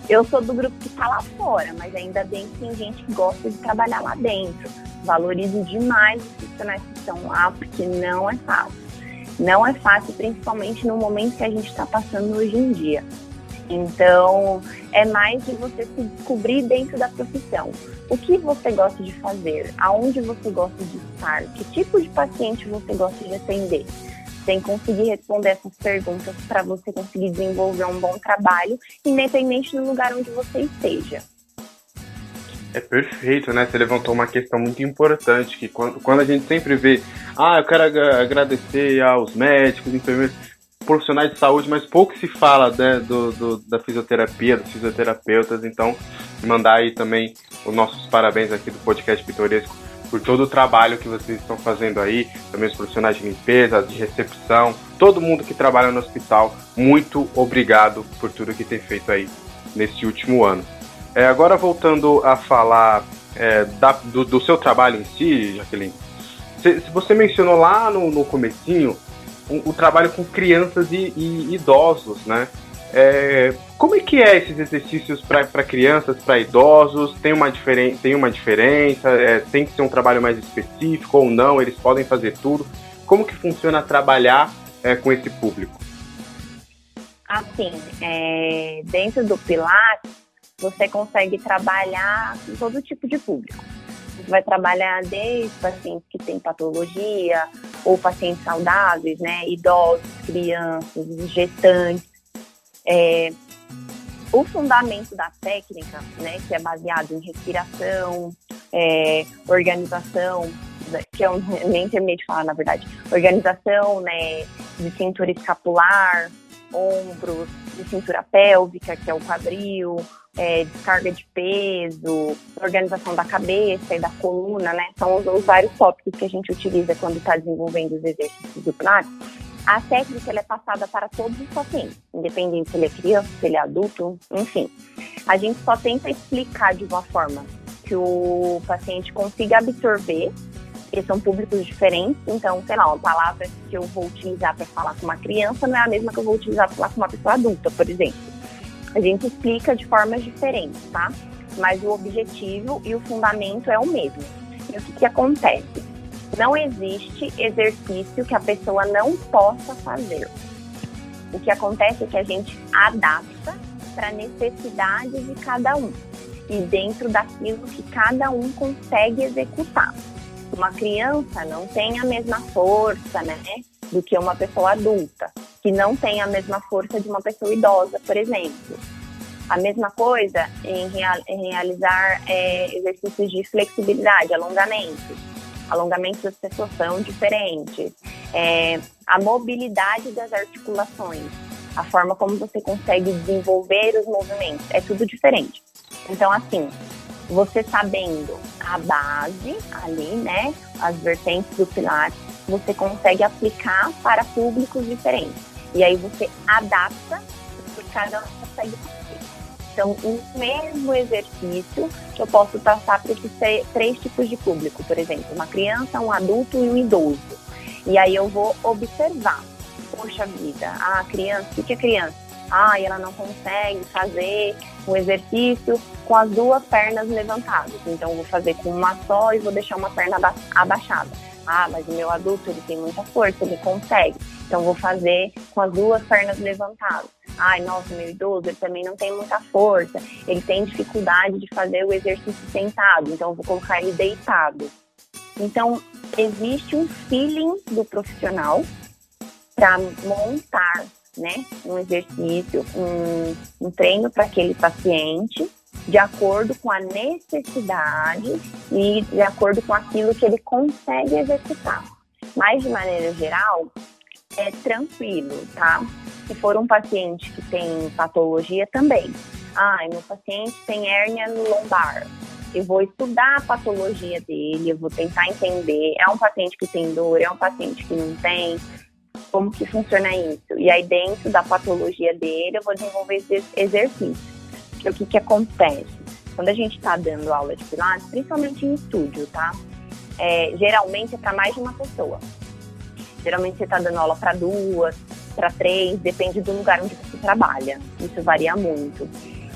Eu sou do grupo que está lá fora, mas ainda bem que tem gente que gosta de trabalhar lá dentro. Valorizo demais os profissionais que estão lá, porque não é fácil. Não é fácil, principalmente no momento que a gente está passando hoje em dia. Então, é mais de você se descobrir dentro da profissão. O que você gosta de fazer? Aonde você gosta de estar? Que tipo de paciente você gosta de atender? Sem conseguir responder essas perguntas para você conseguir desenvolver um bom trabalho, independente do lugar onde você esteja. É perfeito, né? Você levantou uma questão muito importante, que quando, quando a gente sempre vê, ah, eu quero agradecer aos médicos, enfermeiros, profissionais de saúde, mas pouco se fala né, do, do, da fisioterapia, dos fisioterapeutas. Então, mandar aí também os nossos parabéns aqui do podcast Pitoresco por todo o trabalho que vocês estão fazendo aí, também os profissionais de limpeza, de recepção, todo mundo que trabalha no hospital, muito obrigado por tudo que tem feito aí neste último ano. É, agora voltando a falar é, da, do, do, seu trabalho em si, Jaqueline, se, você mencionou lá no, no comecinho o, trabalho com crianças e, e idosos, né? É, como é que é esses exercícios para crianças, para idosos? Tem uma, diferen tem uma diferença? É, tem que ser um trabalho mais específico ou não? Eles podem fazer tudo? Como que funciona trabalhar é, com esse público? Assim, é, dentro do Pilates, você consegue trabalhar com todo tipo de público. Vai trabalhar desde pacientes que têm patologia ou pacientes saudáveis, né? Idosos, crianças, gestantes. É, o fundamento da técnica, né, que é baseado em respiração, é, organização, que eu (laughs) nem terminei de falar, na verdade, organização, né, de cintura escapular, ombros, de cintura pélvica, que é o quadril, é, descarga de peso, organização da cabeça e da coluna, né? São os, os vários tópicos que a gente utiliza quando está desenvolvendo os exercícios do Pilates. A técnica é passada para todos os pacientes, independente se ele é criança, se ele é adulto, enfim. A gente só tenta explicar de uma forma que o paciente consiga absorver, porque são públicos diferentes, então, sei lá, uma palavra que eu vou utilizar para falar com uma criança não é a mesma que eu vou utilizar para falar com uma pessoa adulta, por exemplo. A gente explica de formas diferentes, tá? Mas o objetivo e o fundamento é o mesmo. E o que, que acontece? Não existe exercício que a pessoa não possa fazer. O que acontece é que a gente adapta para a necessidade de cada um e dentro daquilo que cada um consegue executar. Uma criança não tem a mesma força, né, do que uma pessoa adulta que não tem a mesma força de uma pessoa idosa, por exemplo. A mesma coisa em, real, em realizar é, exercícios de flexibilidade, alongamentos. Alongamentos das pessoas são diferentes. É, a mobilidade das articulações, a forma como você consegue desenvolver os movimentos, é tudo diferente. Então, assim, você sabendo a base ali, né, as vertentes do Pilates, você consegue aplicar para públicos diferentes. E aí você adapta porque cada um consegue fazer. Então, o mesmo exercício que eu posso passar para esses três tipos de público, por exemplo, uma criança, um adulto e um idoso. E aí eu vou observar. Poxa vida, a criança, o que é criança? Ah, ela não consegue fazer um exercício com as duas pernas levantadas. Então, vou fazer com uma só e vou deixar uma perna abaixada. Ah, mas o meu adulto ele tem muita força, ele consegue. Então vou fazer com as duas pernas levantadas. ai, nossa, meu idoso, ele também não tem muita força, ele tem dificuldade de fazer o exercício sentado, então vou colocar ele deitado. Então, existe um feeling do profissional para montar né, um exercício, um, um treino para aquele paciente de acordo com a necessidade e de acordo com aquilo que ele consegue executar. Mas, de maneira geral, é tranquilo, tá? Se for um paciente que tem patologia também. Ah, meu paciente tem hérnia lombar. Eu vou estudar a patologia dele, eu vou tentar entender. É um paciente que tem dor, é um paciente que não tem como que funciona isso. E aí, dentro da patologia dele, eu vou desenvolver esse exercício. Porque o que, que acontece? Quando a gente está dando aula de Pilates, principalmente em estúdio, tá? É, geralmente é para mais de uma pessoa. Geralmente você está dando aula para duas, para três, depende do lugar onde você trabalha. Isso varia muito.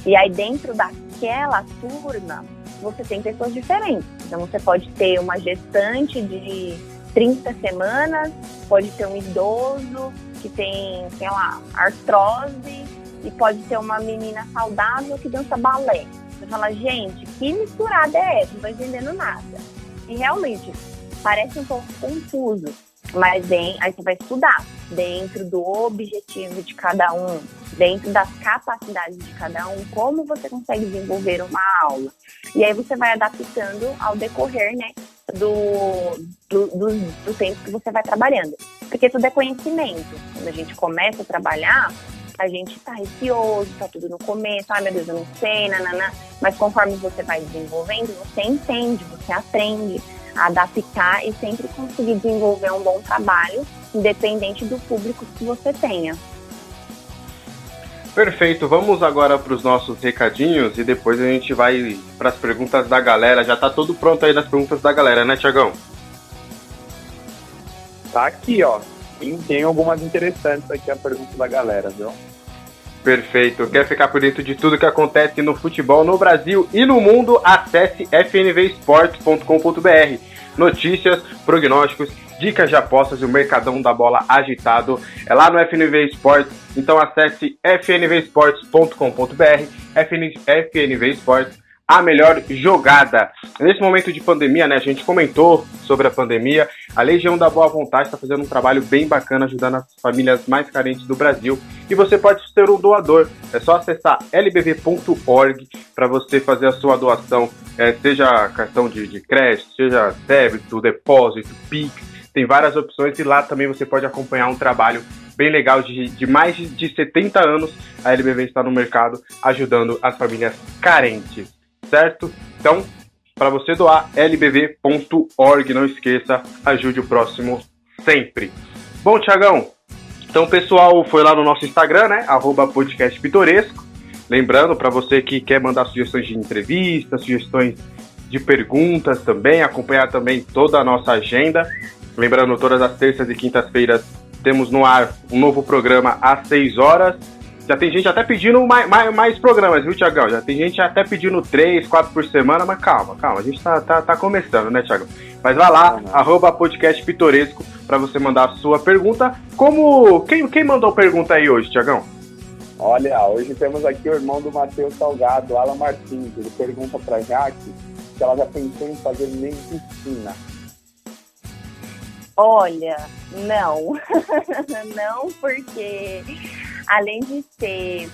E aí, dentro daquela turma, você tem pessoas diferentes. Então, você pode ter uma gestante de 30 semanas, pode ter um idoso que tem, sei lá, artrose, e pode ter uma menina saudável que dança balé. Você fala, gente, que misturada é essa? Não tô entendendo nada. E realmente, parece um pouco confuso, mas bem, aí você vai estudar dentro do objetivo de cada um, dentro das capacidades de cada um, como você consegue desenvolver uma aula. E aí você vai adaptando ao decorrer, né, do, do, do, do tempo que você vai trabalhando. Porque tudo é conhecimento. Quando a gente começa a trabalhar, a gente tá receoso, tá tudo no começo, ai meu Deus, eu não sei, nanana. Mas conforme você vai desenvolvendo, você entende, você aprende a adaptar e sempre conseguir desenvolver um bom trabalho, independente do público que você tenha. Perfeito, vamos agora para os nossos recadinhos e depois a gente vai para as perguntas da galera. Já tá tudo pronto aí nas perguntas da galera, né, Tiagão? Tá aqui, ó. E tem algumas interessantes aqui a pergunta da galera, viu? Perfeito. Quer ficar por dentro de tudo que acontece no futebol no Brasil e no mundo? Acesse fnvsports.com.br. Notícias, prognósticos dicas de apostas e o mercadão da bola agitado é lá no FNV Esportes. Então acesse fnvesportes.com.br, FNV Esportes, a melhor jogada. Nesse momento de pandemia, né, a gente comentou sobre a pandemia, a Legião da Boa Vontade está fazendo um trabalho bem bacana ajudando as famílias mais carentes do Brasil e você pode ser um doador. É só acessar lbv.org para você fazer a sua doação, é, seja cartão de, de crédito, seja débito, depósito, PIX, tem várias opções e lá também você pode acompanhar um trabalho bem legal de, de mais de 70 anos. A LBV está no mercado ajudando as famílias carentes, certo? Então, para você doar, lbv.org, não esqueça, ajude o próximo sempre. Bom, Tiagão, então pessoal foi lá no nosso Instagram, né? Arroba podcast pitoresco. Lembrando, para você que quer mandar sugestões de entrevistas, sugestões de perguntas também, acompanhar também toda a nossa agenda. Lembrando, todas as terças e quintas-feiras temos no ar um novo programa às 6 horas. Já tem gente até pedindo mais, mais, mais programas, viu, Tiagão? Já tem gente até pedindo 3, 4 por semana, mas calma, calma, a gente tá, tá, tá começando, né, Tiagão? Mas vai lá, uhum. arroba podcast pitoresco, para você mandar a sua pergunta. Como. Quem, quem mandou pergunta aí hoje, Tiagão? Olha, hoje temos aqui o irmão do Matheus Salgado, Alan Martins. Ele pergunta pra Jaque se ela já pensou em fazer medicina. Olha, não. (laughs) não, porque além de ser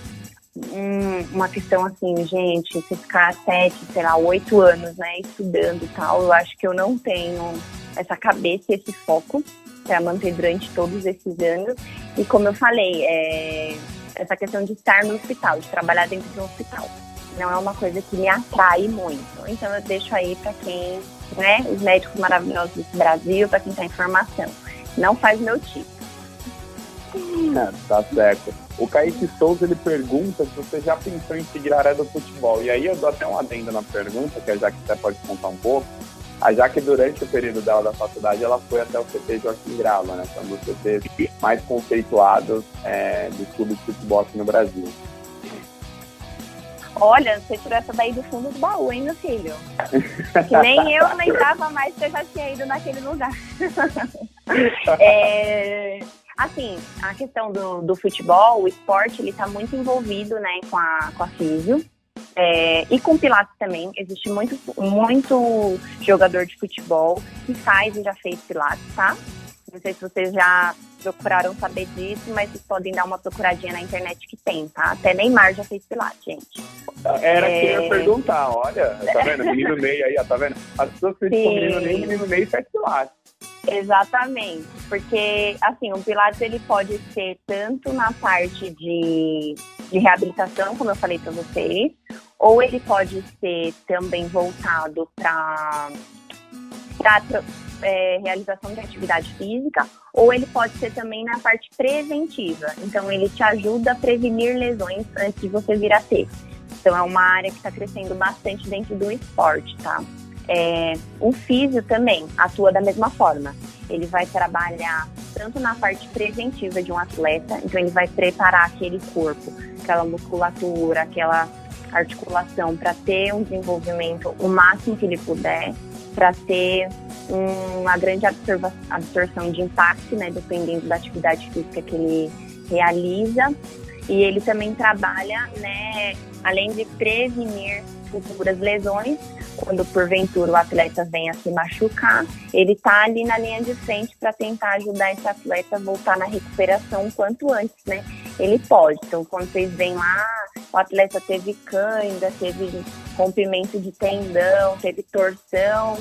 uma questão assim, gente, você ficar sete, sei lá, oito anos, né, estudando e tal, eu acho que eu não tenho essa cabeça e esse foco para manter durante todos esses anos. E como eu falei, é, essa questão de estar no hospital, de trabalhar dentro de um hospital, não é uma coisa que me atrai muito. Então eu deixo aí para quem né? Os médicos maravilhosos desse Brasil, para quem tá em formação. Não faz meu tipo. É, tá certo. O Kaique Souza ele pergunta se você já pensou em seguir a área do futebol. E aí eu dou até um adendo na pergunta, que a Jaque até pode contar um pouco. A Jaque, durante o período dela da faculdade, ela foi até o CT Joaquim Grava, né? Que é um dos CTs mais conceituados é, dos clubes de futebol aqui no Brasil. Olha, você tirou essa daí do fundo do baú, hein, meu filho? Que nem eu lembrava mais que eu já tinha ido naquele lugar. (laughs) é, Assim, a questão do, do futebol, o esporte, ele está muito envolvido, né, com a, com a físio. É, e com Pilates também, existe muito, muito jogador de futebol que faz e já fez Pilates, tá? Não sei se vocês já procuraram saber disso, mas vocês podem dar uma procuradinha na internet que tem, tá? Até Neymar já fez Pilates, gente. Era é... que eu ia perguntar, olha, tá vendo? Menino (laughs) Ney aí, ó, tá vendo? As pessoas que menino Ney, menino Ney faz Pilates. Exatamente, porque assim, o Pilates ele pode ser tanto na parte de, de reabilitação, como eu falei para vocês, ou ele pode ser também voltado para é, realização de atividade física, ou ele pode ser também na parte preventiva. Então, ele te ajuda a prevenir lesões antes de você vir a ter. Então, é uma área que está crescendo bastante dentro do esporte, tá? É, o físio também atua da mesma forma. Ele vai trabalhar tanto na parte preventiva de um atleta, então ele vai preparar aquele corpo, aquela musculatura, aquela articulação para ter um desenvolvimento o máximo que ele puder, para ter uma grande absorção de impacto, né, dependendo da atividade física que ele realiza. E ele também trabalha, né, além de prevenir futuras lesões, quando porventura o atleta venha a se machucar, ele está ali na linha de frente para tentar ajudar esse atleta a voltar na recuperação o quanto antes, né? Ele pode. Então, quando vocês veem lá, o atleta teve cãibra, teve rompimento de tendão, teve torção,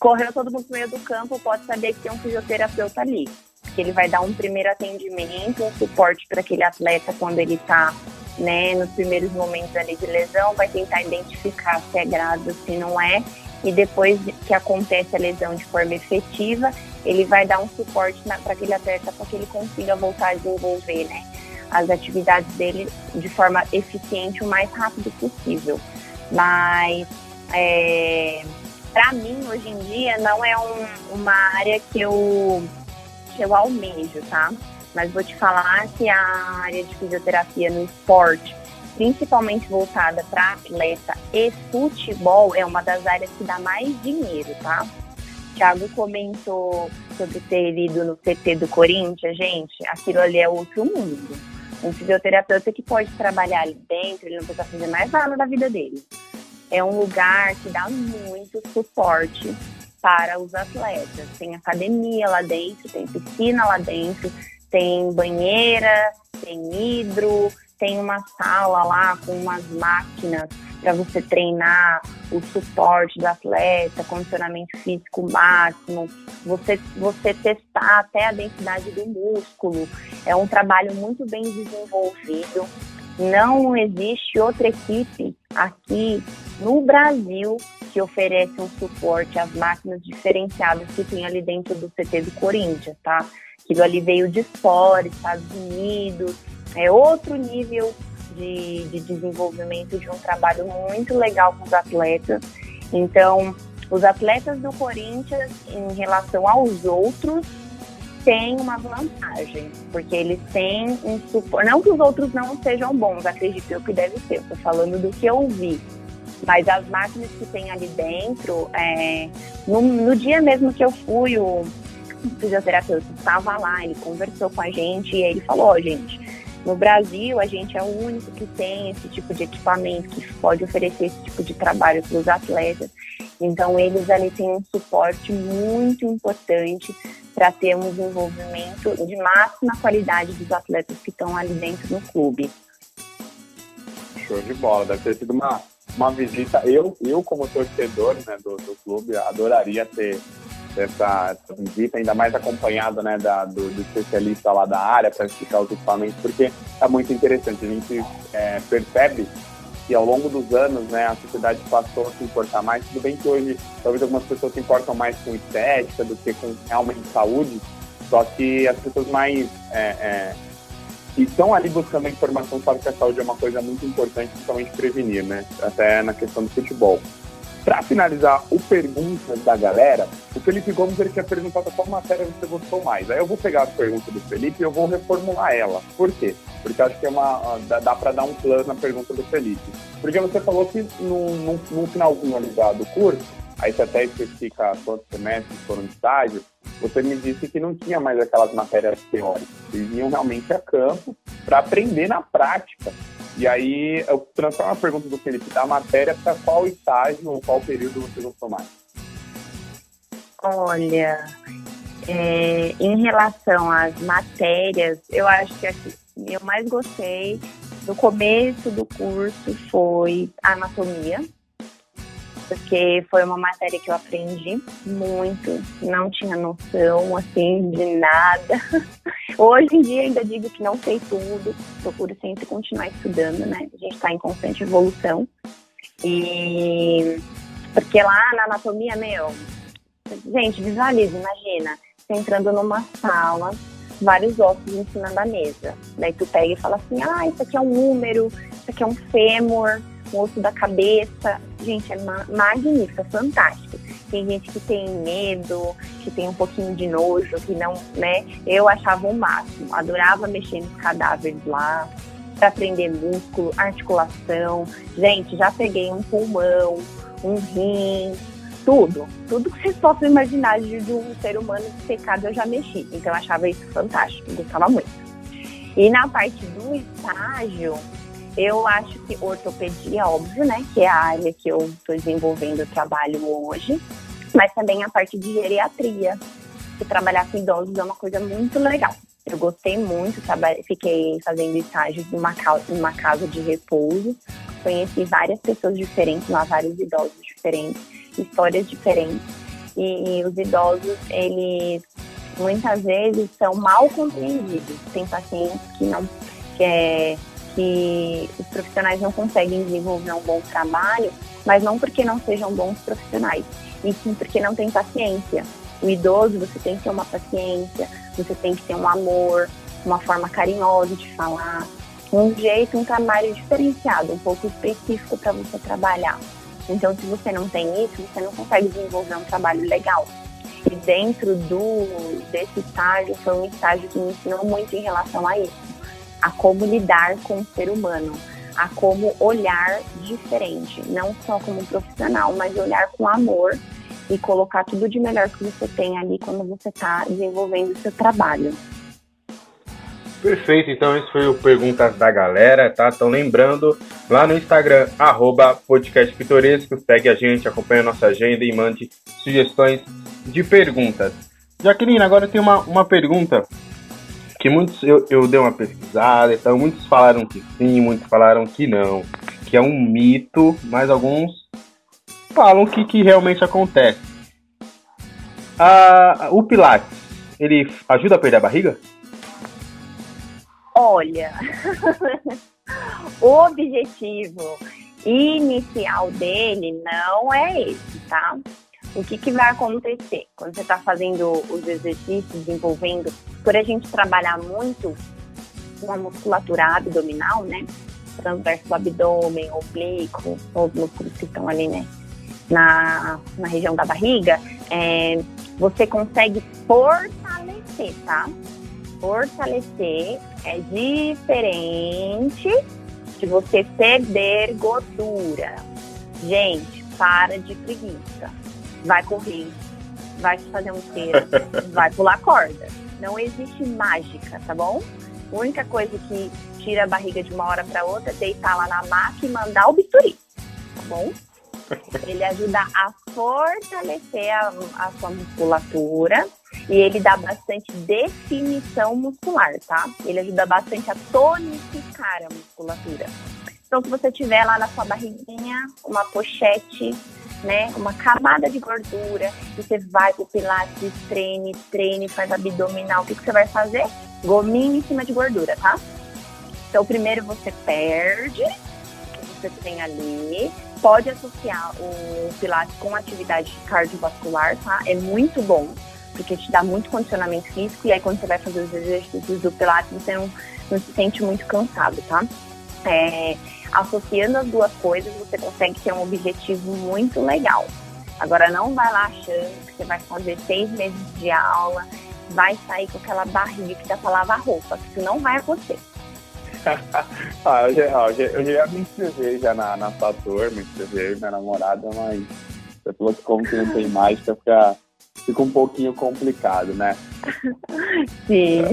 correu todo mundo no meio do campo, pode saber que tem um fisioterapeuta ali. Que ele vai dar um primeiro atendimento, um suporte para aquele atleta quando ele está né, nos primeiros momentos ali de lesão, vai tentar identificar se é grave ou se não é, e depois que acontece a lesão de forma efetiva, ele vai dar um suporte para aquele atleta para que ele consiga voltar a desenvolver né, as atividades dele de forma eficiente o mais rápido possível. Mas é, para mim, hoje em dia, não é um, uma área que eu, que eu almejo, tá? Mas vou te falar que a área de fisioterapia no esporte, principalmente voltada para atleta e futebol, é uma das áreas que dá mais dinheiro, tá? Thiago comentou sobre ter ido no CT do Corinthians, gente, aquilo ali é outro mundo. Um fisioterapeuta que pode trabalhar ali dentro, ele não precisa fazer mais nada da vida dele é um lugar que dá muito suporte para os atletas. Tem academia lá dentro, tem piscina lá dentro, tem banheira, tem hidro, tem uma sala lá com umas máquinas para você treinar o suporte do atleta, condicionamento físico máximo, você, você testar até a densidade do músculo. É um trabalho muito bem desenvolvido. Não existe outra equipe aqui no Brasil que oferece um suporte às máquinas diferenciadas que tem ali dentro do CT do Corinthians, tá? Aquilo ali veio de fora, Estados Unidos, é outro nível de, de desenvolvimento de um trabalho muito legal com os atletas. Então, os atletas do Corinthians, em relação aos outros, tem uma vantagem, porque eles têm um suporte. Não que os outros não sejam bons, acredito eu que deve ser, tô falando do que eu vi. Mas as máquinas que tem ali dentro, é, no, no, dia mesmo que eu fui, o fisioterapeuta estava lá, ele conversou com a gente e ele falou, oh, gente, no Brasil a gente é o único que tem esse tipo de equipamento, que pode oferecer esse tipo de trabalho para os atletas. Então eles ali têm um suporte muito importante para ter um desenvolvimento de máxima qualidade dos atletas que estão ali dentro do clube. Show de bola, deve ter sido uma, uma visita. Eu, eu como torcedor né, do, do clube, adoraria ter essa, essa visita, ainda mais acompanhada né, da, do, do, especialista lá da área para explicar os equipamentos, porque é muito interessante. A gente é, percebe que ao longo dos anos, né, a sociedade passou a se importar mais. Tudo bem que hoje talvez algumas pessoas se importam mais com estética do que com realmente saúde, só que as pessoas mais é, é, que estão ali buscando a informação sabem que a saúde é uma coisa muito importante, principalmente prevenir, né? Até na questão do futebol. Para finalizar o pergunta da galera, o Felipe Gomes ele tinha perguntado qual matéria você gostou mais. Aí eu vou pegar a pergunta do Felipe e eu vou reformular ela. Por quê? Porque acho que é uma dá, dá para dar um plus na pergunta do Felipe. Porque você falou que no, no, no do curso, aí você até especifica quantos semestres foram de estágio, você me disse que não tinha mais aquelas matérias teóricas. Eles iam realmente a campo para aprender na prática. E aí eu transformo a pergunta do Felipe da matéria para qual estágio ou qual período você gostou mais? Olha, é, em relação às matérias, eu acho que aqui, eu mais gostei no começo do curso foi anatomia, porque foi uma matéria que eu aprendi muito, não tinha noção assim de nada. (laughs) Hoje em dia ainda digo que não sei tudo, procuro sempre continuar estudando, né? A gente está em constante evolução. E porque lá na anatomia, meu, gente, visualiza, imagina, você entrando numa sala, vários ossos em cima da mesa. Daí tu pega e fala assim, ah, isso aqui é um número, isso aqui é um fêmur, um osso da cabeça. Gente, é ma magnífico, é fantástico. Tem gente que tem medo, que tem um pouquinho de nojo, que não, né? Eu achava o máximo. Adorava mexer nos cadáveres lá, para aprender músculo, articulação. Gente, já peguei um pulmão, um rim, tudo. Tudo que vocês possam imaginar de, de um ser humano pecado eu já mexi. Então eu achava isso fantástico, gostava muito. E na parte do estágio, eu acho que ortopedia, óbvio, né? Que é a área que eu estou desenvolvendo o trabalho hoje, mas também a parte de geriatria, que trabalhar com idosos é uma coisa muito legal. Eu gostei muito, fiquei fazendo estágio numa casa, numa casa de repouso, conheci várias pessoas diferentes lá, vários idosos diferentes, histórias diferentes. E, e os idosos, eles muitas vezes são mal compreendidos. Tem pacientes que não que é, que os profissionais não conseguem desenvolver um bom trabalho, mas não porque não sejam bons profissionais, e sim porque não têm paciência. O idoso, você tem que ter uma paciência, você tem que ter um amor, uma forma carinhosa de falar, um jeito, um trabalho diferenciado, um pouco específico para você trabalhar. Então, se você não tem isso, você não consegue desenvolver um trabalho legal. E dentro do desse estágio, foi um estágio que me ensinou muito em relação a isso a como lidar com o ser humano, a como olhar diferente, não só como profissional, mas olhar com amor e colocar tudo de melhor que você tem ali quando você está desenvolvendo o seu trabalho. Perfeito, então esse foi o Perguntas da Galera, tá? Então lembrando, lá no Instagram, arroba podcast pitoresco, segue a gente, acompanha a nossa agenda e mande sugestões de perguntas. Jaqueline, agora tem uma, uma pergunta que muitos eu, eu dei uma pesquisada, então muitos falaram que sim, muitos falaram que não, que é um mito, mas alguns falam que, que realmente acontece. Ah, o Pilates, ele ajuda a perder a barriga? Olha, (laughs) o objetivo inicial dele não é esse, tá? O que, que vai acontecer quando você está fazendo os exercícios envolvendo, por a gente trabalhar muito com a musculatura abdominal, né? Transverso do abdômen, oblíquo, os músculos que estão ali, né? Na, na região da barriga, é, você consegue fortalecer, tá? Fortalecer é diferente de você perder gordura. Gente, para de preguiça vai correr, vai fazer um esteiro, (laughs) vai pular corda. Não existe mágica, tá bom? A única coisa que tira a barriga de uma hora para outra é deitar lá na maca e mandar o bisturi, tá bom? Ele ajuda a fortalecer a, a sua musculatura e ele dá bastante definição muscular, tá? Ele ajuda bastante a tonificar a musculatura. Então, se você tiver lá na sua barriguinha uma pochete né, uma camada de gordura, e você vai pro pilates, treine, treine, faz abdominal, o que, que você vai fazer? Gominho em cima de gordura, tá? Então, primeiro você perde o que você tem ali, pode associar o pilates com atividade cardiovascular, tá? É muito bom, porque te dá muito condicionamento físico, e aí quando você vai fazer os exercícios do pilates, você não, não se sente muito cansado, tá? É, associando as duas coisas, você consegue ter um objetivo muito legal. Agora, não vai lá achando que você vai fazer seis meses de aula, vai sair com aquela barriga que dá pra lavar roupa, que isso não vai acontecer. (laughs) ah, eu, já, eu, já, eu já me inscrevi já na, na sua turma, me inscrevi minha namorada, mas você falou que como que não tem mágica, fica, fica um pouquinho complicado, né? (laughs) Sim.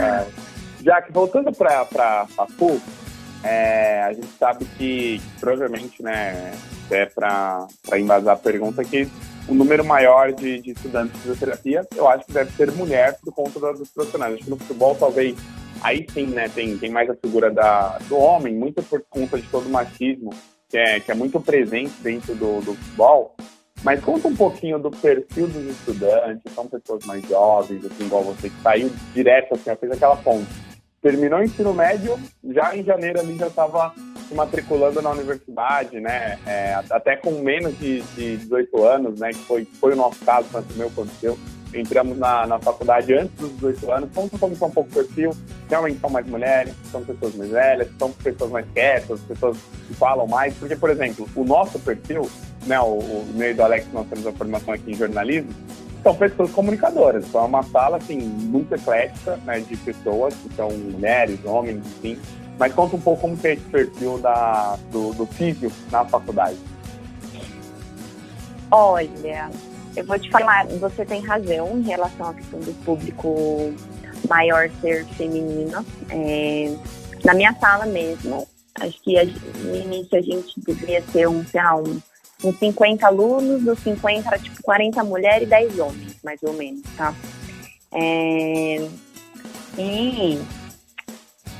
É, já que voltando para a FAPU, é, a gente sabe que, provavelmente, né, é para embasar a pergunta, que o número maior de, de, estudantes de fisioterapia, eu acho que deve ser mulher por conta dos profissionais. Acho que no futebol, talvez, aí sim, né, tem, tem mais a figura da, do homem, muito por conta de todo o machismo, que é, que é muito presente dentro do, do futebol. Mas conta um pouquinho do perfil dos estudantes, são pessoas mais jovens, assim, igual você, que saiu direto, assim, fez aquela ponte terminou o ensino médio, já em janeiro ali já estava se matriculando na universidade, né? É, até com menos de, de 18 anos, né? Que foi, foi o nosso caso, tanto meu quanto seu. Entramos na, na faculdade antes dos 18 anos, como começou um pouco o perfil, realmente são mais mulheres, são pessoas mais velhas, são pessoas mais quietas, pessoas que falam mais, porque, por exemplo, o nosso perfil, né, o, o meio do Alex, nós temos a formação aqui em jornalismo, são pessoas comunicadoras. Então é uma sala assim muito eclética, né, de pessoas que são mulheres, homens, enfim. Mas conta um pouco como que é esse perfil da, do, do físico na faculdade. Olha, eu vou te falar, você tem razão em relação à questão do público maior ser feminino. É, na minha sala mesmo, acho que a, no início a gente deveria ser um, sei lá, uns 50 alunos, dos 50 era tipo 40 mulheres e 10 homens, mais ou menos, tá? É... E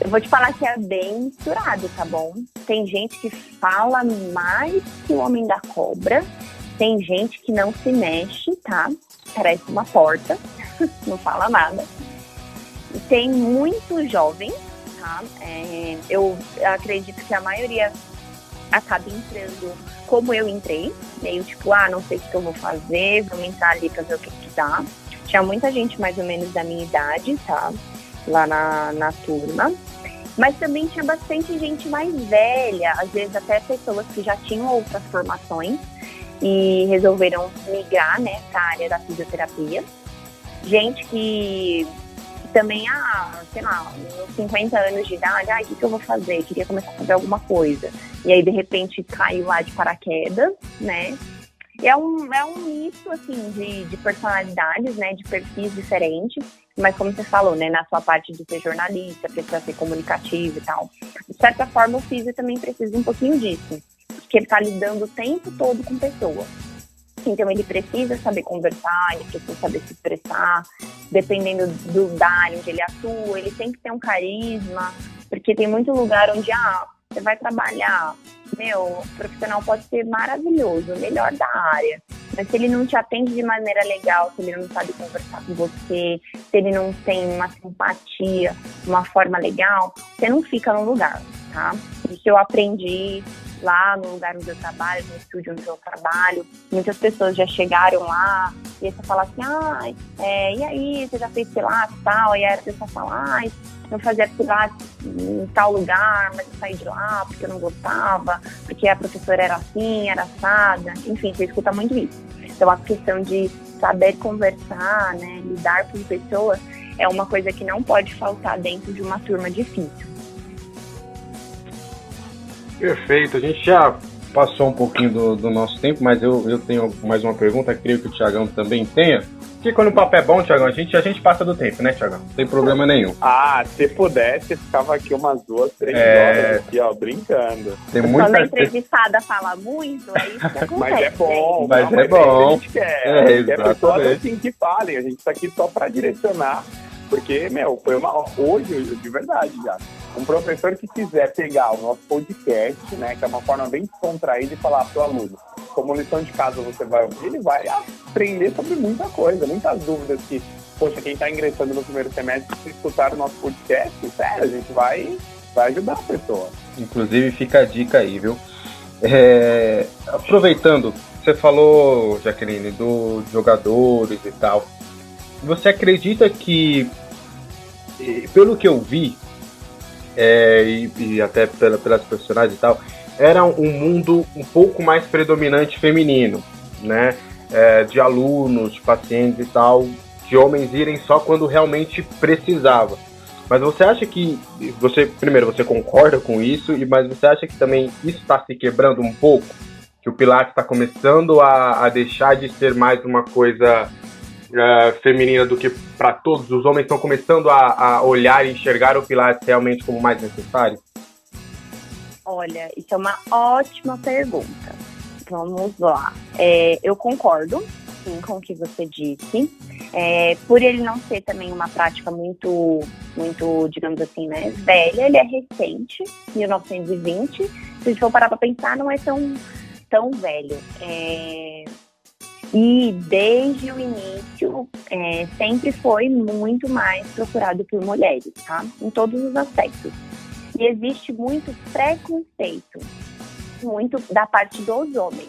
eu vou te falar que é bem misturado, tá bom? Tem gente que fala mais que o homem da cobra, tem gente que não se mexe, tá? Parece uma porta, (laughs) não fala nada. E tem muito jovem, tá? É, eu acredito que a maioria acaba entrando como eu entrei, meio tipo, ah, não sei o que eu vou fazer, vamos entrar ali pra ver o que, que dá. Tinha muita gente mais ou menos da minha idade, tá? Lá na, na turma. Mas também tinha bastante gente mais velha, às vezes até pessoas que já tinham outras formações e resolveram migrar, né, pra área da fisioterapia. Gente que também, ah, sei lá, uns 50 anos de idade, ah, o que, que eu vou fazer? Queria começar a fazer alguma coisa. E aí, de repente, caiu lá de paraquedas, né? E é um, é um misto, assim, de, de personalidades, né? De perfis diferentes. Mas como você falou, né? Na sua parte de ser jornalista, precisa ser comunicativo e tal. De certa forma, o físico também precisa um pouquinho disso. Porque ele tá lidando o tempo todo com pessoas. Então ele precisa saber conversar, ele precisa saber se expressar, dependendo do da área onde ele atua, ele tem que ter um carisma, porque tem muito lugar onde ah, você vai trabalhar, meu, o profissional pode ser maravilhoso, o melhor da área. Mas se ele não te atende de maneira legal, se ele não sabe conversar com você, se ele não tem uma simpatia, uma forma legal, você não fica no lugar, tá? Isso eu aprendi lá no lugar onde eu trabalho, no estúdio onde eu trabalho. Muitas pessoas já chegaram lá e aí você fala assim, ah, é, e aí, você já fez pilates e tal? E aí a pessoa fala, ah, eu fazia pilates em tal lugar, mas eu saí de lá porque eu não gostava, porque a professora era assim, era assada. Enfim, você escuta muito isso. Então a questão de saber conversar, né, lidar com pessoas, é uma coisa que não pode faltar dentro de uma turma difícil. Perfeito, a gente já passou um pouquinho do, do nosso tempo, mas eu, eu tenho mais uma pergunta, creio que o Tiagão também tenha. Porque quando o papo é bom, Tiagão, a gente, a gente passa do tempo, né, Tiagão? Não tem problema nenhum. (laughs) Ah, se pudesse, ficava aqui umas duas, três é... horas aqui, ó, brincando. Tem muita... Quando a entrevistada fala muito, é isso que acontece. mas é bom. Mas, não, é mas bom. É a gente quer. É, quer pessoas assim que falem. A gente tá aqui só pra direcionar. Porque, meu, foi uma... Hoje, de verdade, já um professor que quiser pegar o nosso podcast, né, que é uma forma bem descontraída, e falar para o aluno, como lição de casa você vai ouvir, ele vai aprender sobre muita coisa, muitas dúvidas que, poxa, quem está ingressando no primeiro semestre, se escutar o nosso podcast, sério, a gente vai, vai ajudar a pessoa. Inclusive, fica a dica aí, viu? É, aproveitando, você falou, Jaqueline, dos jogadores e tal. Você acredita que, pelo que eu vi, é, e, e, até pela, pelas profissionais e tal, era um mundo um pouco mais predominante feminino, né? É, de alunos, de pacientes e tal, de homens irem só quando realmente precisava. Mas você acha que você primeiro você concorda com isso e mas você acha que também isso está se quebrando um pouco, que o Pilates está começando a, a, deixar de ser mais uma coisa uh, feminina do que para todos os homens estão começando a, a, olhar e enxergar o Pilates realmente como mais necessário? Olha, isso é uma ótima pergunta. Vamos lá. É, eu concordo sim com o que você disse. É, por ele não ser também uma prática muito, muito, digamos assim, né, velha, ele é recente, 1920. Se a gente for parar para pensar, não é tão, tão velho. É, e desde o início é, sempre foi muito mais procurado por mulheres, tá? Em todos os aspectos. E existe muito preconceito, muito da parte dos homens.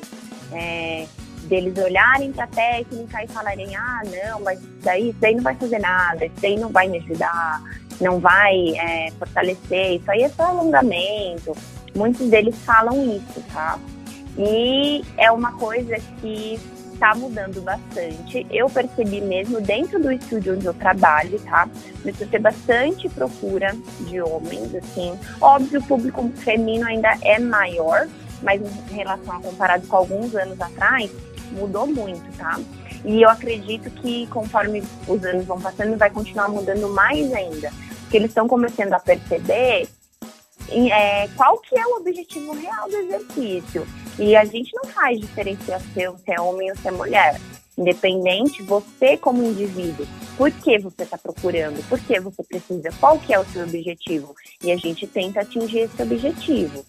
É, deles olharem para a técnica e falarem, ah, não, mas isso daí, isso daí não vai fazer nada, isso daí não vai me ajudar, não vai é, fortalecer, isso aí é só alongamento. Muitos deles falam isso, tá? E é uma coisa que está mudando bastante. Eu percebi mesmo dentro do estúdio onde eu trabalho, tá? Começou a ter bastante procura de homens, assim. Óbvio, o público feminino ainda é maior, mas em relação a comparado com alguns anos atrás, mudou muito, tá? E eu acredito que conforme os anos vão passando, vai continuar mudando mais ainda. Porque eles estão começando a perceber é, qual que é o objetivo real do exercício. E a gente não faz diferenciação se é homem ou se é mulher. Independente, você como indivíduo, por que você está procurando, por que você precisa, qual que é o seu objetivo. E a gente tenta atingir esse objetivo.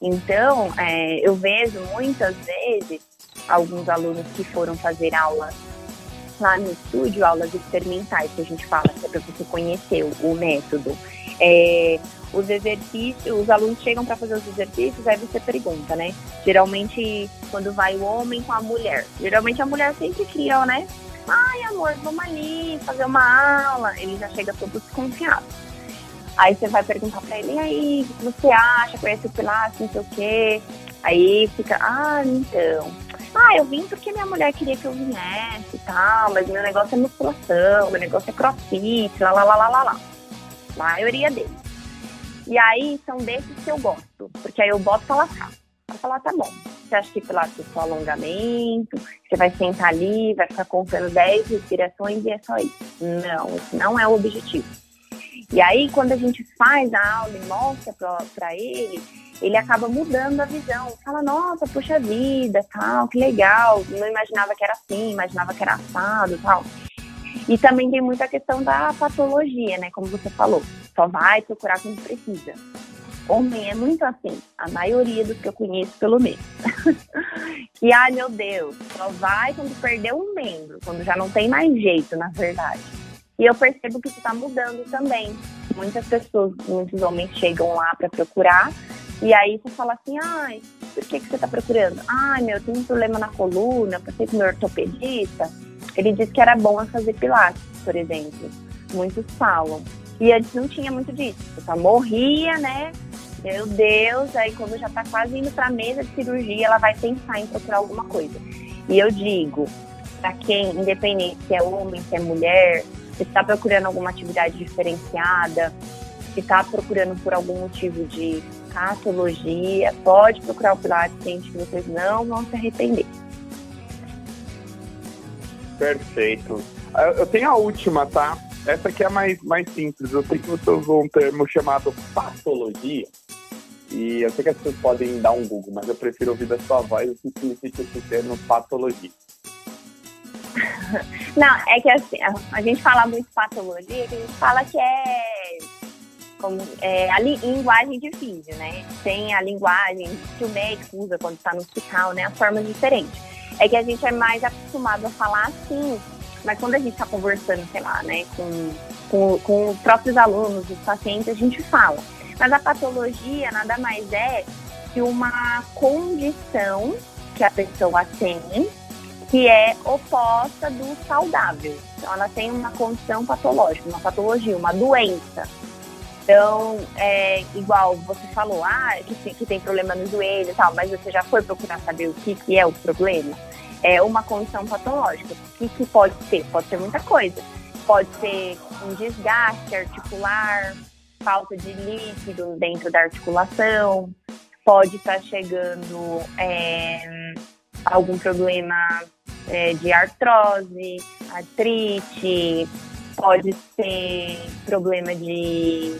Então, é, eu vejo muitas vezes alguns alunos que foram fazer aula lá no estúdio, aulas experimentais, que a gente fala, que é para você conhecer o método. É, os exercícios, os alunos chegam para fazer os exercícios, aí você pergunta, né? Geralmente, quando vai o homem com a mulher, geralmente a mulher sempre cria, né? Ai, amor, vamos ali fazer uma aula. Ele já chega todo desconfiado. Aí você vai perguntar para ele, e aí, o que você acha? Conhece o Pilates, não sei o quê. Aí fica, ah, então. Ah, eu vim porque minha mulher queria que eu viesse e tal, mas meu negócio é musculação, meu negócio é crossfit, lá, lá, lá, lá, lá, lá. A maioria deles. E aí são desses que eu gosto, porque aí eu boto pra lascar. Pra falar, tá bom. Você acha que Pilates é só alongamento? Você vai sentar ali, vai ficar contando 10 respirações e é só isso. Não, esse não é o objetivo. E aí, quando a gente faz a aula e mostra para ele, ele acaba mudando a visão. Fala, nossa, puxa vida, tal, que legal. Não imaginava que era assim, imaginava que era assado, tal. E também tem muita questão da patologia, né? Como você falou, só vai procurar quando precisa. Homem é muito assim, a maioria dos que eu conheço, pelo menos. que, (laughs) ai meu Deus, só vai quando perdeu um membro, quando já não tem mais jeito, na verdade. E eu percebo que isso está mudando também. Muitas pessoas, muitos homens chegam lá para procurar e aí você fala assim, ai, por que, que você está procurando? Ai, meu, eu tenho um problema na coluna, passei com meu ortopedista. Ele disse que era bom fazer pilates, por exemplo. Muitos falam. E antes não tinha muito disso. Você só morria, né? Meu Deus, aí quando já está quase indo para a mesa de cirurgia, ela vai pensar em procurar alguma coisa. E eu digo, para quem, independente se é homem, se é mulher, se está procurando alguma atividade diferenciada, se está procurando por algum motivo de patologia, pode procurar o Pilates, gente, que vocês não vão se arrepender. Perfeito. Ah, eu tenho a última, tá? Essa aqui é mais, mais simples. Eu sei que você usou um termo chamado patologia. E eu sei que as pessoas podem dar um Google, mas eu prefiro ouvir da sua voz o que significa esse termo patologia. (laughs) Não, é que assim, a gente fala muito patologia, que a gente fala que é como é, a li, linguagem vídeo, né? Tem a linguagem que o médico usa quando está no hospital, né? As formas diferentes. É que a gente é mais acostumado a falar assim, mas quando a gente está conversando, sei lá, né, com, com, com os próprios alunos, os pacientes, a gente fala. Mas a patologia nada mais é que uma condição que a pessoa tem que é oposta do saudável. Então, ela tem uma condição patológica, uma patologia, uma doença. Então, é igual você falou, ah, que, que tem problema no joelho e tal, mas você já foi procurar saber o que, que é o problema? É uma condição patológica. O que, que pode ser? Pode ser muita coisa. Pode ser um desgaste articular, falta de líquido dentro da articulação, pode estar tá chegando é, algum problema é, de artrose, artrite, pode ser problema de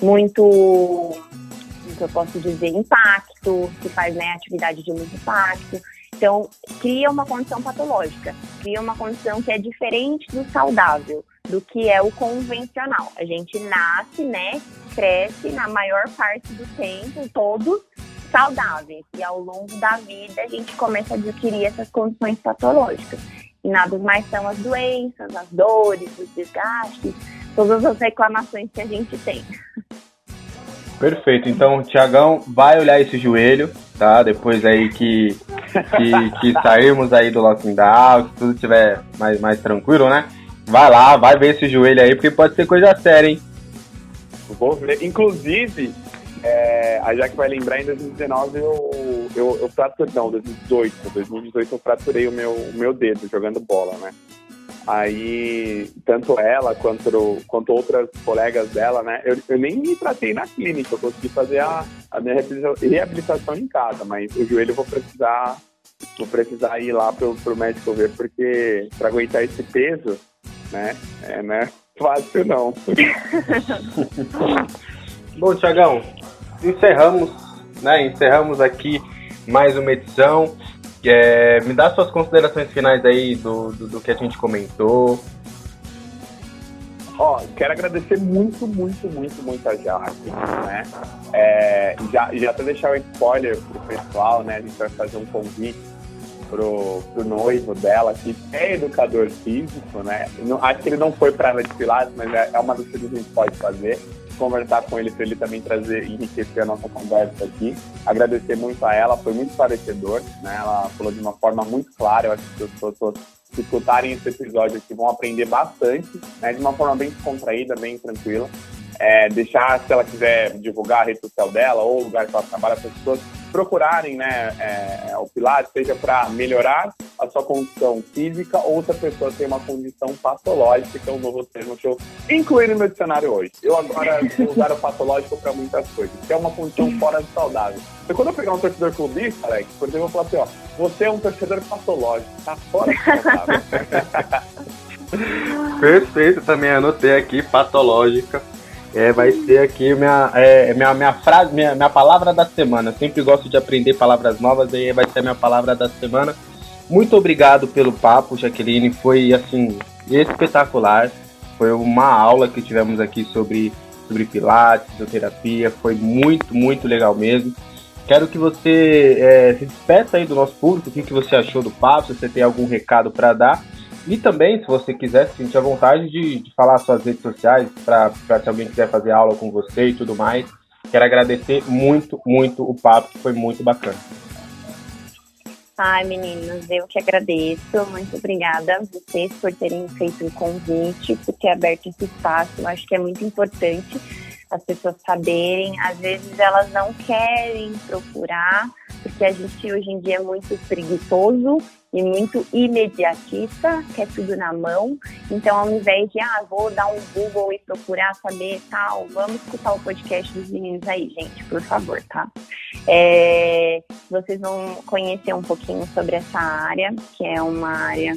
muito, como eu posso dizer, impacto, que faz né, atividade de muito impacto. Então, cria uma condição patológica, cria uma condição que é diferente do saudável, do que é o convencional. A gente nasce, né, cresce na maior parte do tempo, todos saudáveis. E ao longo da vida a gente começa a adquirir essas condições patológicas. E nada mais são as doenças, as dores, os desgastes, todas as reclamações que a gente tem. Perfeito. Então, Tiagão vai olhar esse joelho, tá? Depois aí que, que, que (laughs) sairmos aí do lockdown, que tudo estiver mais, mais tranquilo, né? Vai lá, vai ver esse joelho aí, porque pode ser coisa séria, hein? Vou ver. Inclusive, é, a Jaque vai lembrar, em 2019 eu, eu, eu fraturei, não, 2018, 2018 eu fraturei o meu, o meu dedo jogando bola, né? Aí, tanto ela quanto, quanto outras colegas dela, né? Eu, eu nem me tratei na clínica, eu consegui fazer a, a minha reabilitação em casa, mas o joelho eu vou precisar, vou precisar ir lá pro, pro médico ver, porque para aguentar esse peso, né? É, né? Fácil não. (laughs) Bom, Tiagão, encerramos, né? Encerramos aqui mais uma edição. É, me dá suas considerações finais aí do, do, do que a gente comentou. Ó, quero agradecer muito, muito, muito, muito a Jaque, né? É, já, já até deixar o spoiler pro pessoal, né? A gente vai fazer um convite pro, pro noivo dela, que é educador físico, né? Não, acho que ele não foi para ela de Pilates, mas é, é uma das coisas que a gente pode fazer conversar com ele para ele também trazer, enriquecer a nossa conversa aqui. Agradecer muito a ela, foi muito esclarecedor, né? Ela falou de uma forma muito clara, eu acho que as pessoas que escutarem esse episódio aqui vão aprender bastante, né? De uma forma bem descontraída, bem tranquila. É, deixar, se ela quiser divulgar a rede social dela ou o lugar que ela trabalha, as pessoas procurarem né, é, é, o Pilates, seja para melhorar a sua condição física ou se a pessoa tem uma condição patológica, que é um novo termo que eu incluí no meu dicionário hoje. Eu agora vou usar o patológico para muitas coisas, que é uma condição fora de saudável. Então, quando eu pegar um torcedor clubista, Alex, por exemplo, eu vou falar assim, ó, você é um torcedor patológico, tá fora de saudável. (laughs) Perfeito, também anotei aqui, patológica. É, vai ser aqui minha, é, minha, minha frase, minha, minha palavra da semana. Sempre gosto de aprender palavras novas, e vai ser a minha palavra da semana. Muito obrigado pelo papo, Jaqueline. Foi assim espetacular. Foi uma aula que tivemos aqui sobre, sobre pilates, fisioterapia. Foi muito, muito legal mesmo. Quero que você é, se despeça aí do nosso público, o que, que você achou do papo, se você tem algum recado para dar. E também, se você quiser, sentir a vontade de, de falar suas redes sociais, para se alguém quiser fazer aula com você e tudo mais. Quero agradecer muito, muito o papo, que foi muito bacana. Ai, meninos, eu que agradeço. Muito obrigada a vocês por terem feito o convite, por ter aberto esse espaço. Eu acho que é muito importante as pessoas saberem. Às vezes elas não querem procurar, porque a gente hoje em dia é muito preguiçoso e muito imediatista, quer tudo na mão. Então, ao invés de, ah, vou dar um Google e procurar saber tal, vamos escutar o podcast dos meninos aí, gente, por favor, tá? É, vocês vão conhecer um pouquinho sobre essa área, que é uma área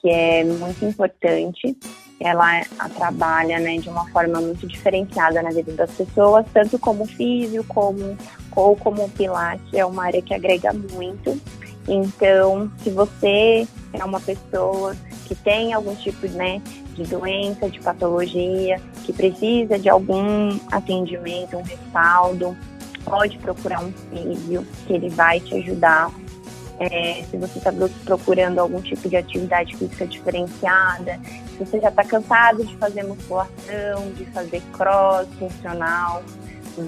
que é muito importante. Ela trabalha né, de uma forma muito diferenciada na vida das pessoas, tanto como físico, como, ou como pilates. É uma área que agrega muito então, se você é uma pessoa que tem algum tipo né, de doença, de patologia, que precisa de algum atendimento, um respaldo, pode procurar um físio, que ele vai te ajudar. É, se você está procurando algum tipo de atividade física diferenciada, se você já está cansado de fazer musculação, de fazer cross funcional,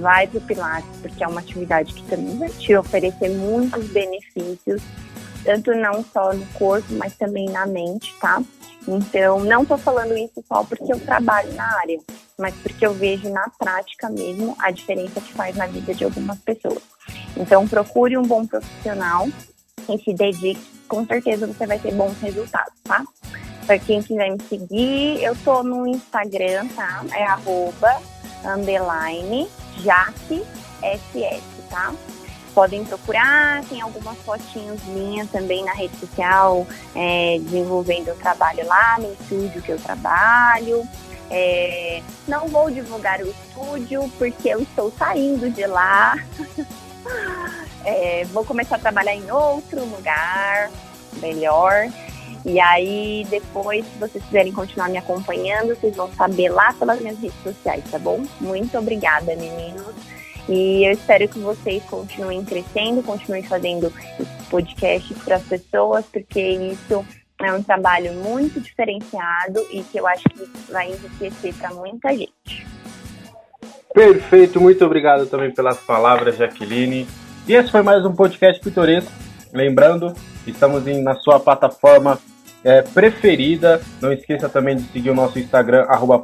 vai para o Pilates, porque é uma atividade que também vai te oferecer muitos benefícios, tanto não só no corpo, mas também na mente, tá? Então, não estou falando isso só porque eu trabalho na área, mas porque eu vejo na prática mesmo a diferença que faz na vida de algumas pessoas. Então, procure um bom profissional e se dedique, com certeza você vai ter bons resultados, tá? Para quem quiser me seguir, eu tô no Instagram, tá? É arroba, underline, tá? podem procurar, tem algumas fotinhos minhas também na rede social, é, desenvolvendo o trabalho lá no estúdio que eu trabalho. É, não vou divulgar o estúdio porque eu estou saindo de lá. (laughs) é, vou começar a trabalhar em outro lugar melhor. E aí, depois, se vocês quiserem continuar me acompanhando, vocês vão saber lá pelas minhas redes sociais, tá bom? Muito obrigada, meninos. E eu espero que vocês continuem crescendo, continuem fazendo podcasts para as pessoas, porque isso é um trabalho muito diferenciado e que eu acho que vai enriquecer para muita gente. Perfeito, muito obrigado também pelas palavras, Jaqueline. E esse foi mais um podcast pitoresco. Lembrando, estamos em, na sua plataforma é, preferida. Não esqueça também de seguir o nosso Instagram, arroba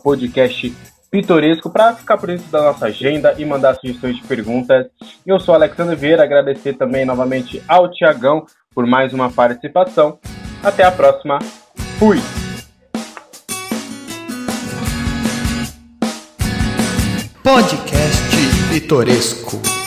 para ficar por dentro da nossa agenda e mandar sugestões de perguntas. Eu sou Alexandre Vieira, agradecer também novamente ao Tiagão por mais uma participação. Até a próxima. Fui! Podcast Pitoresco.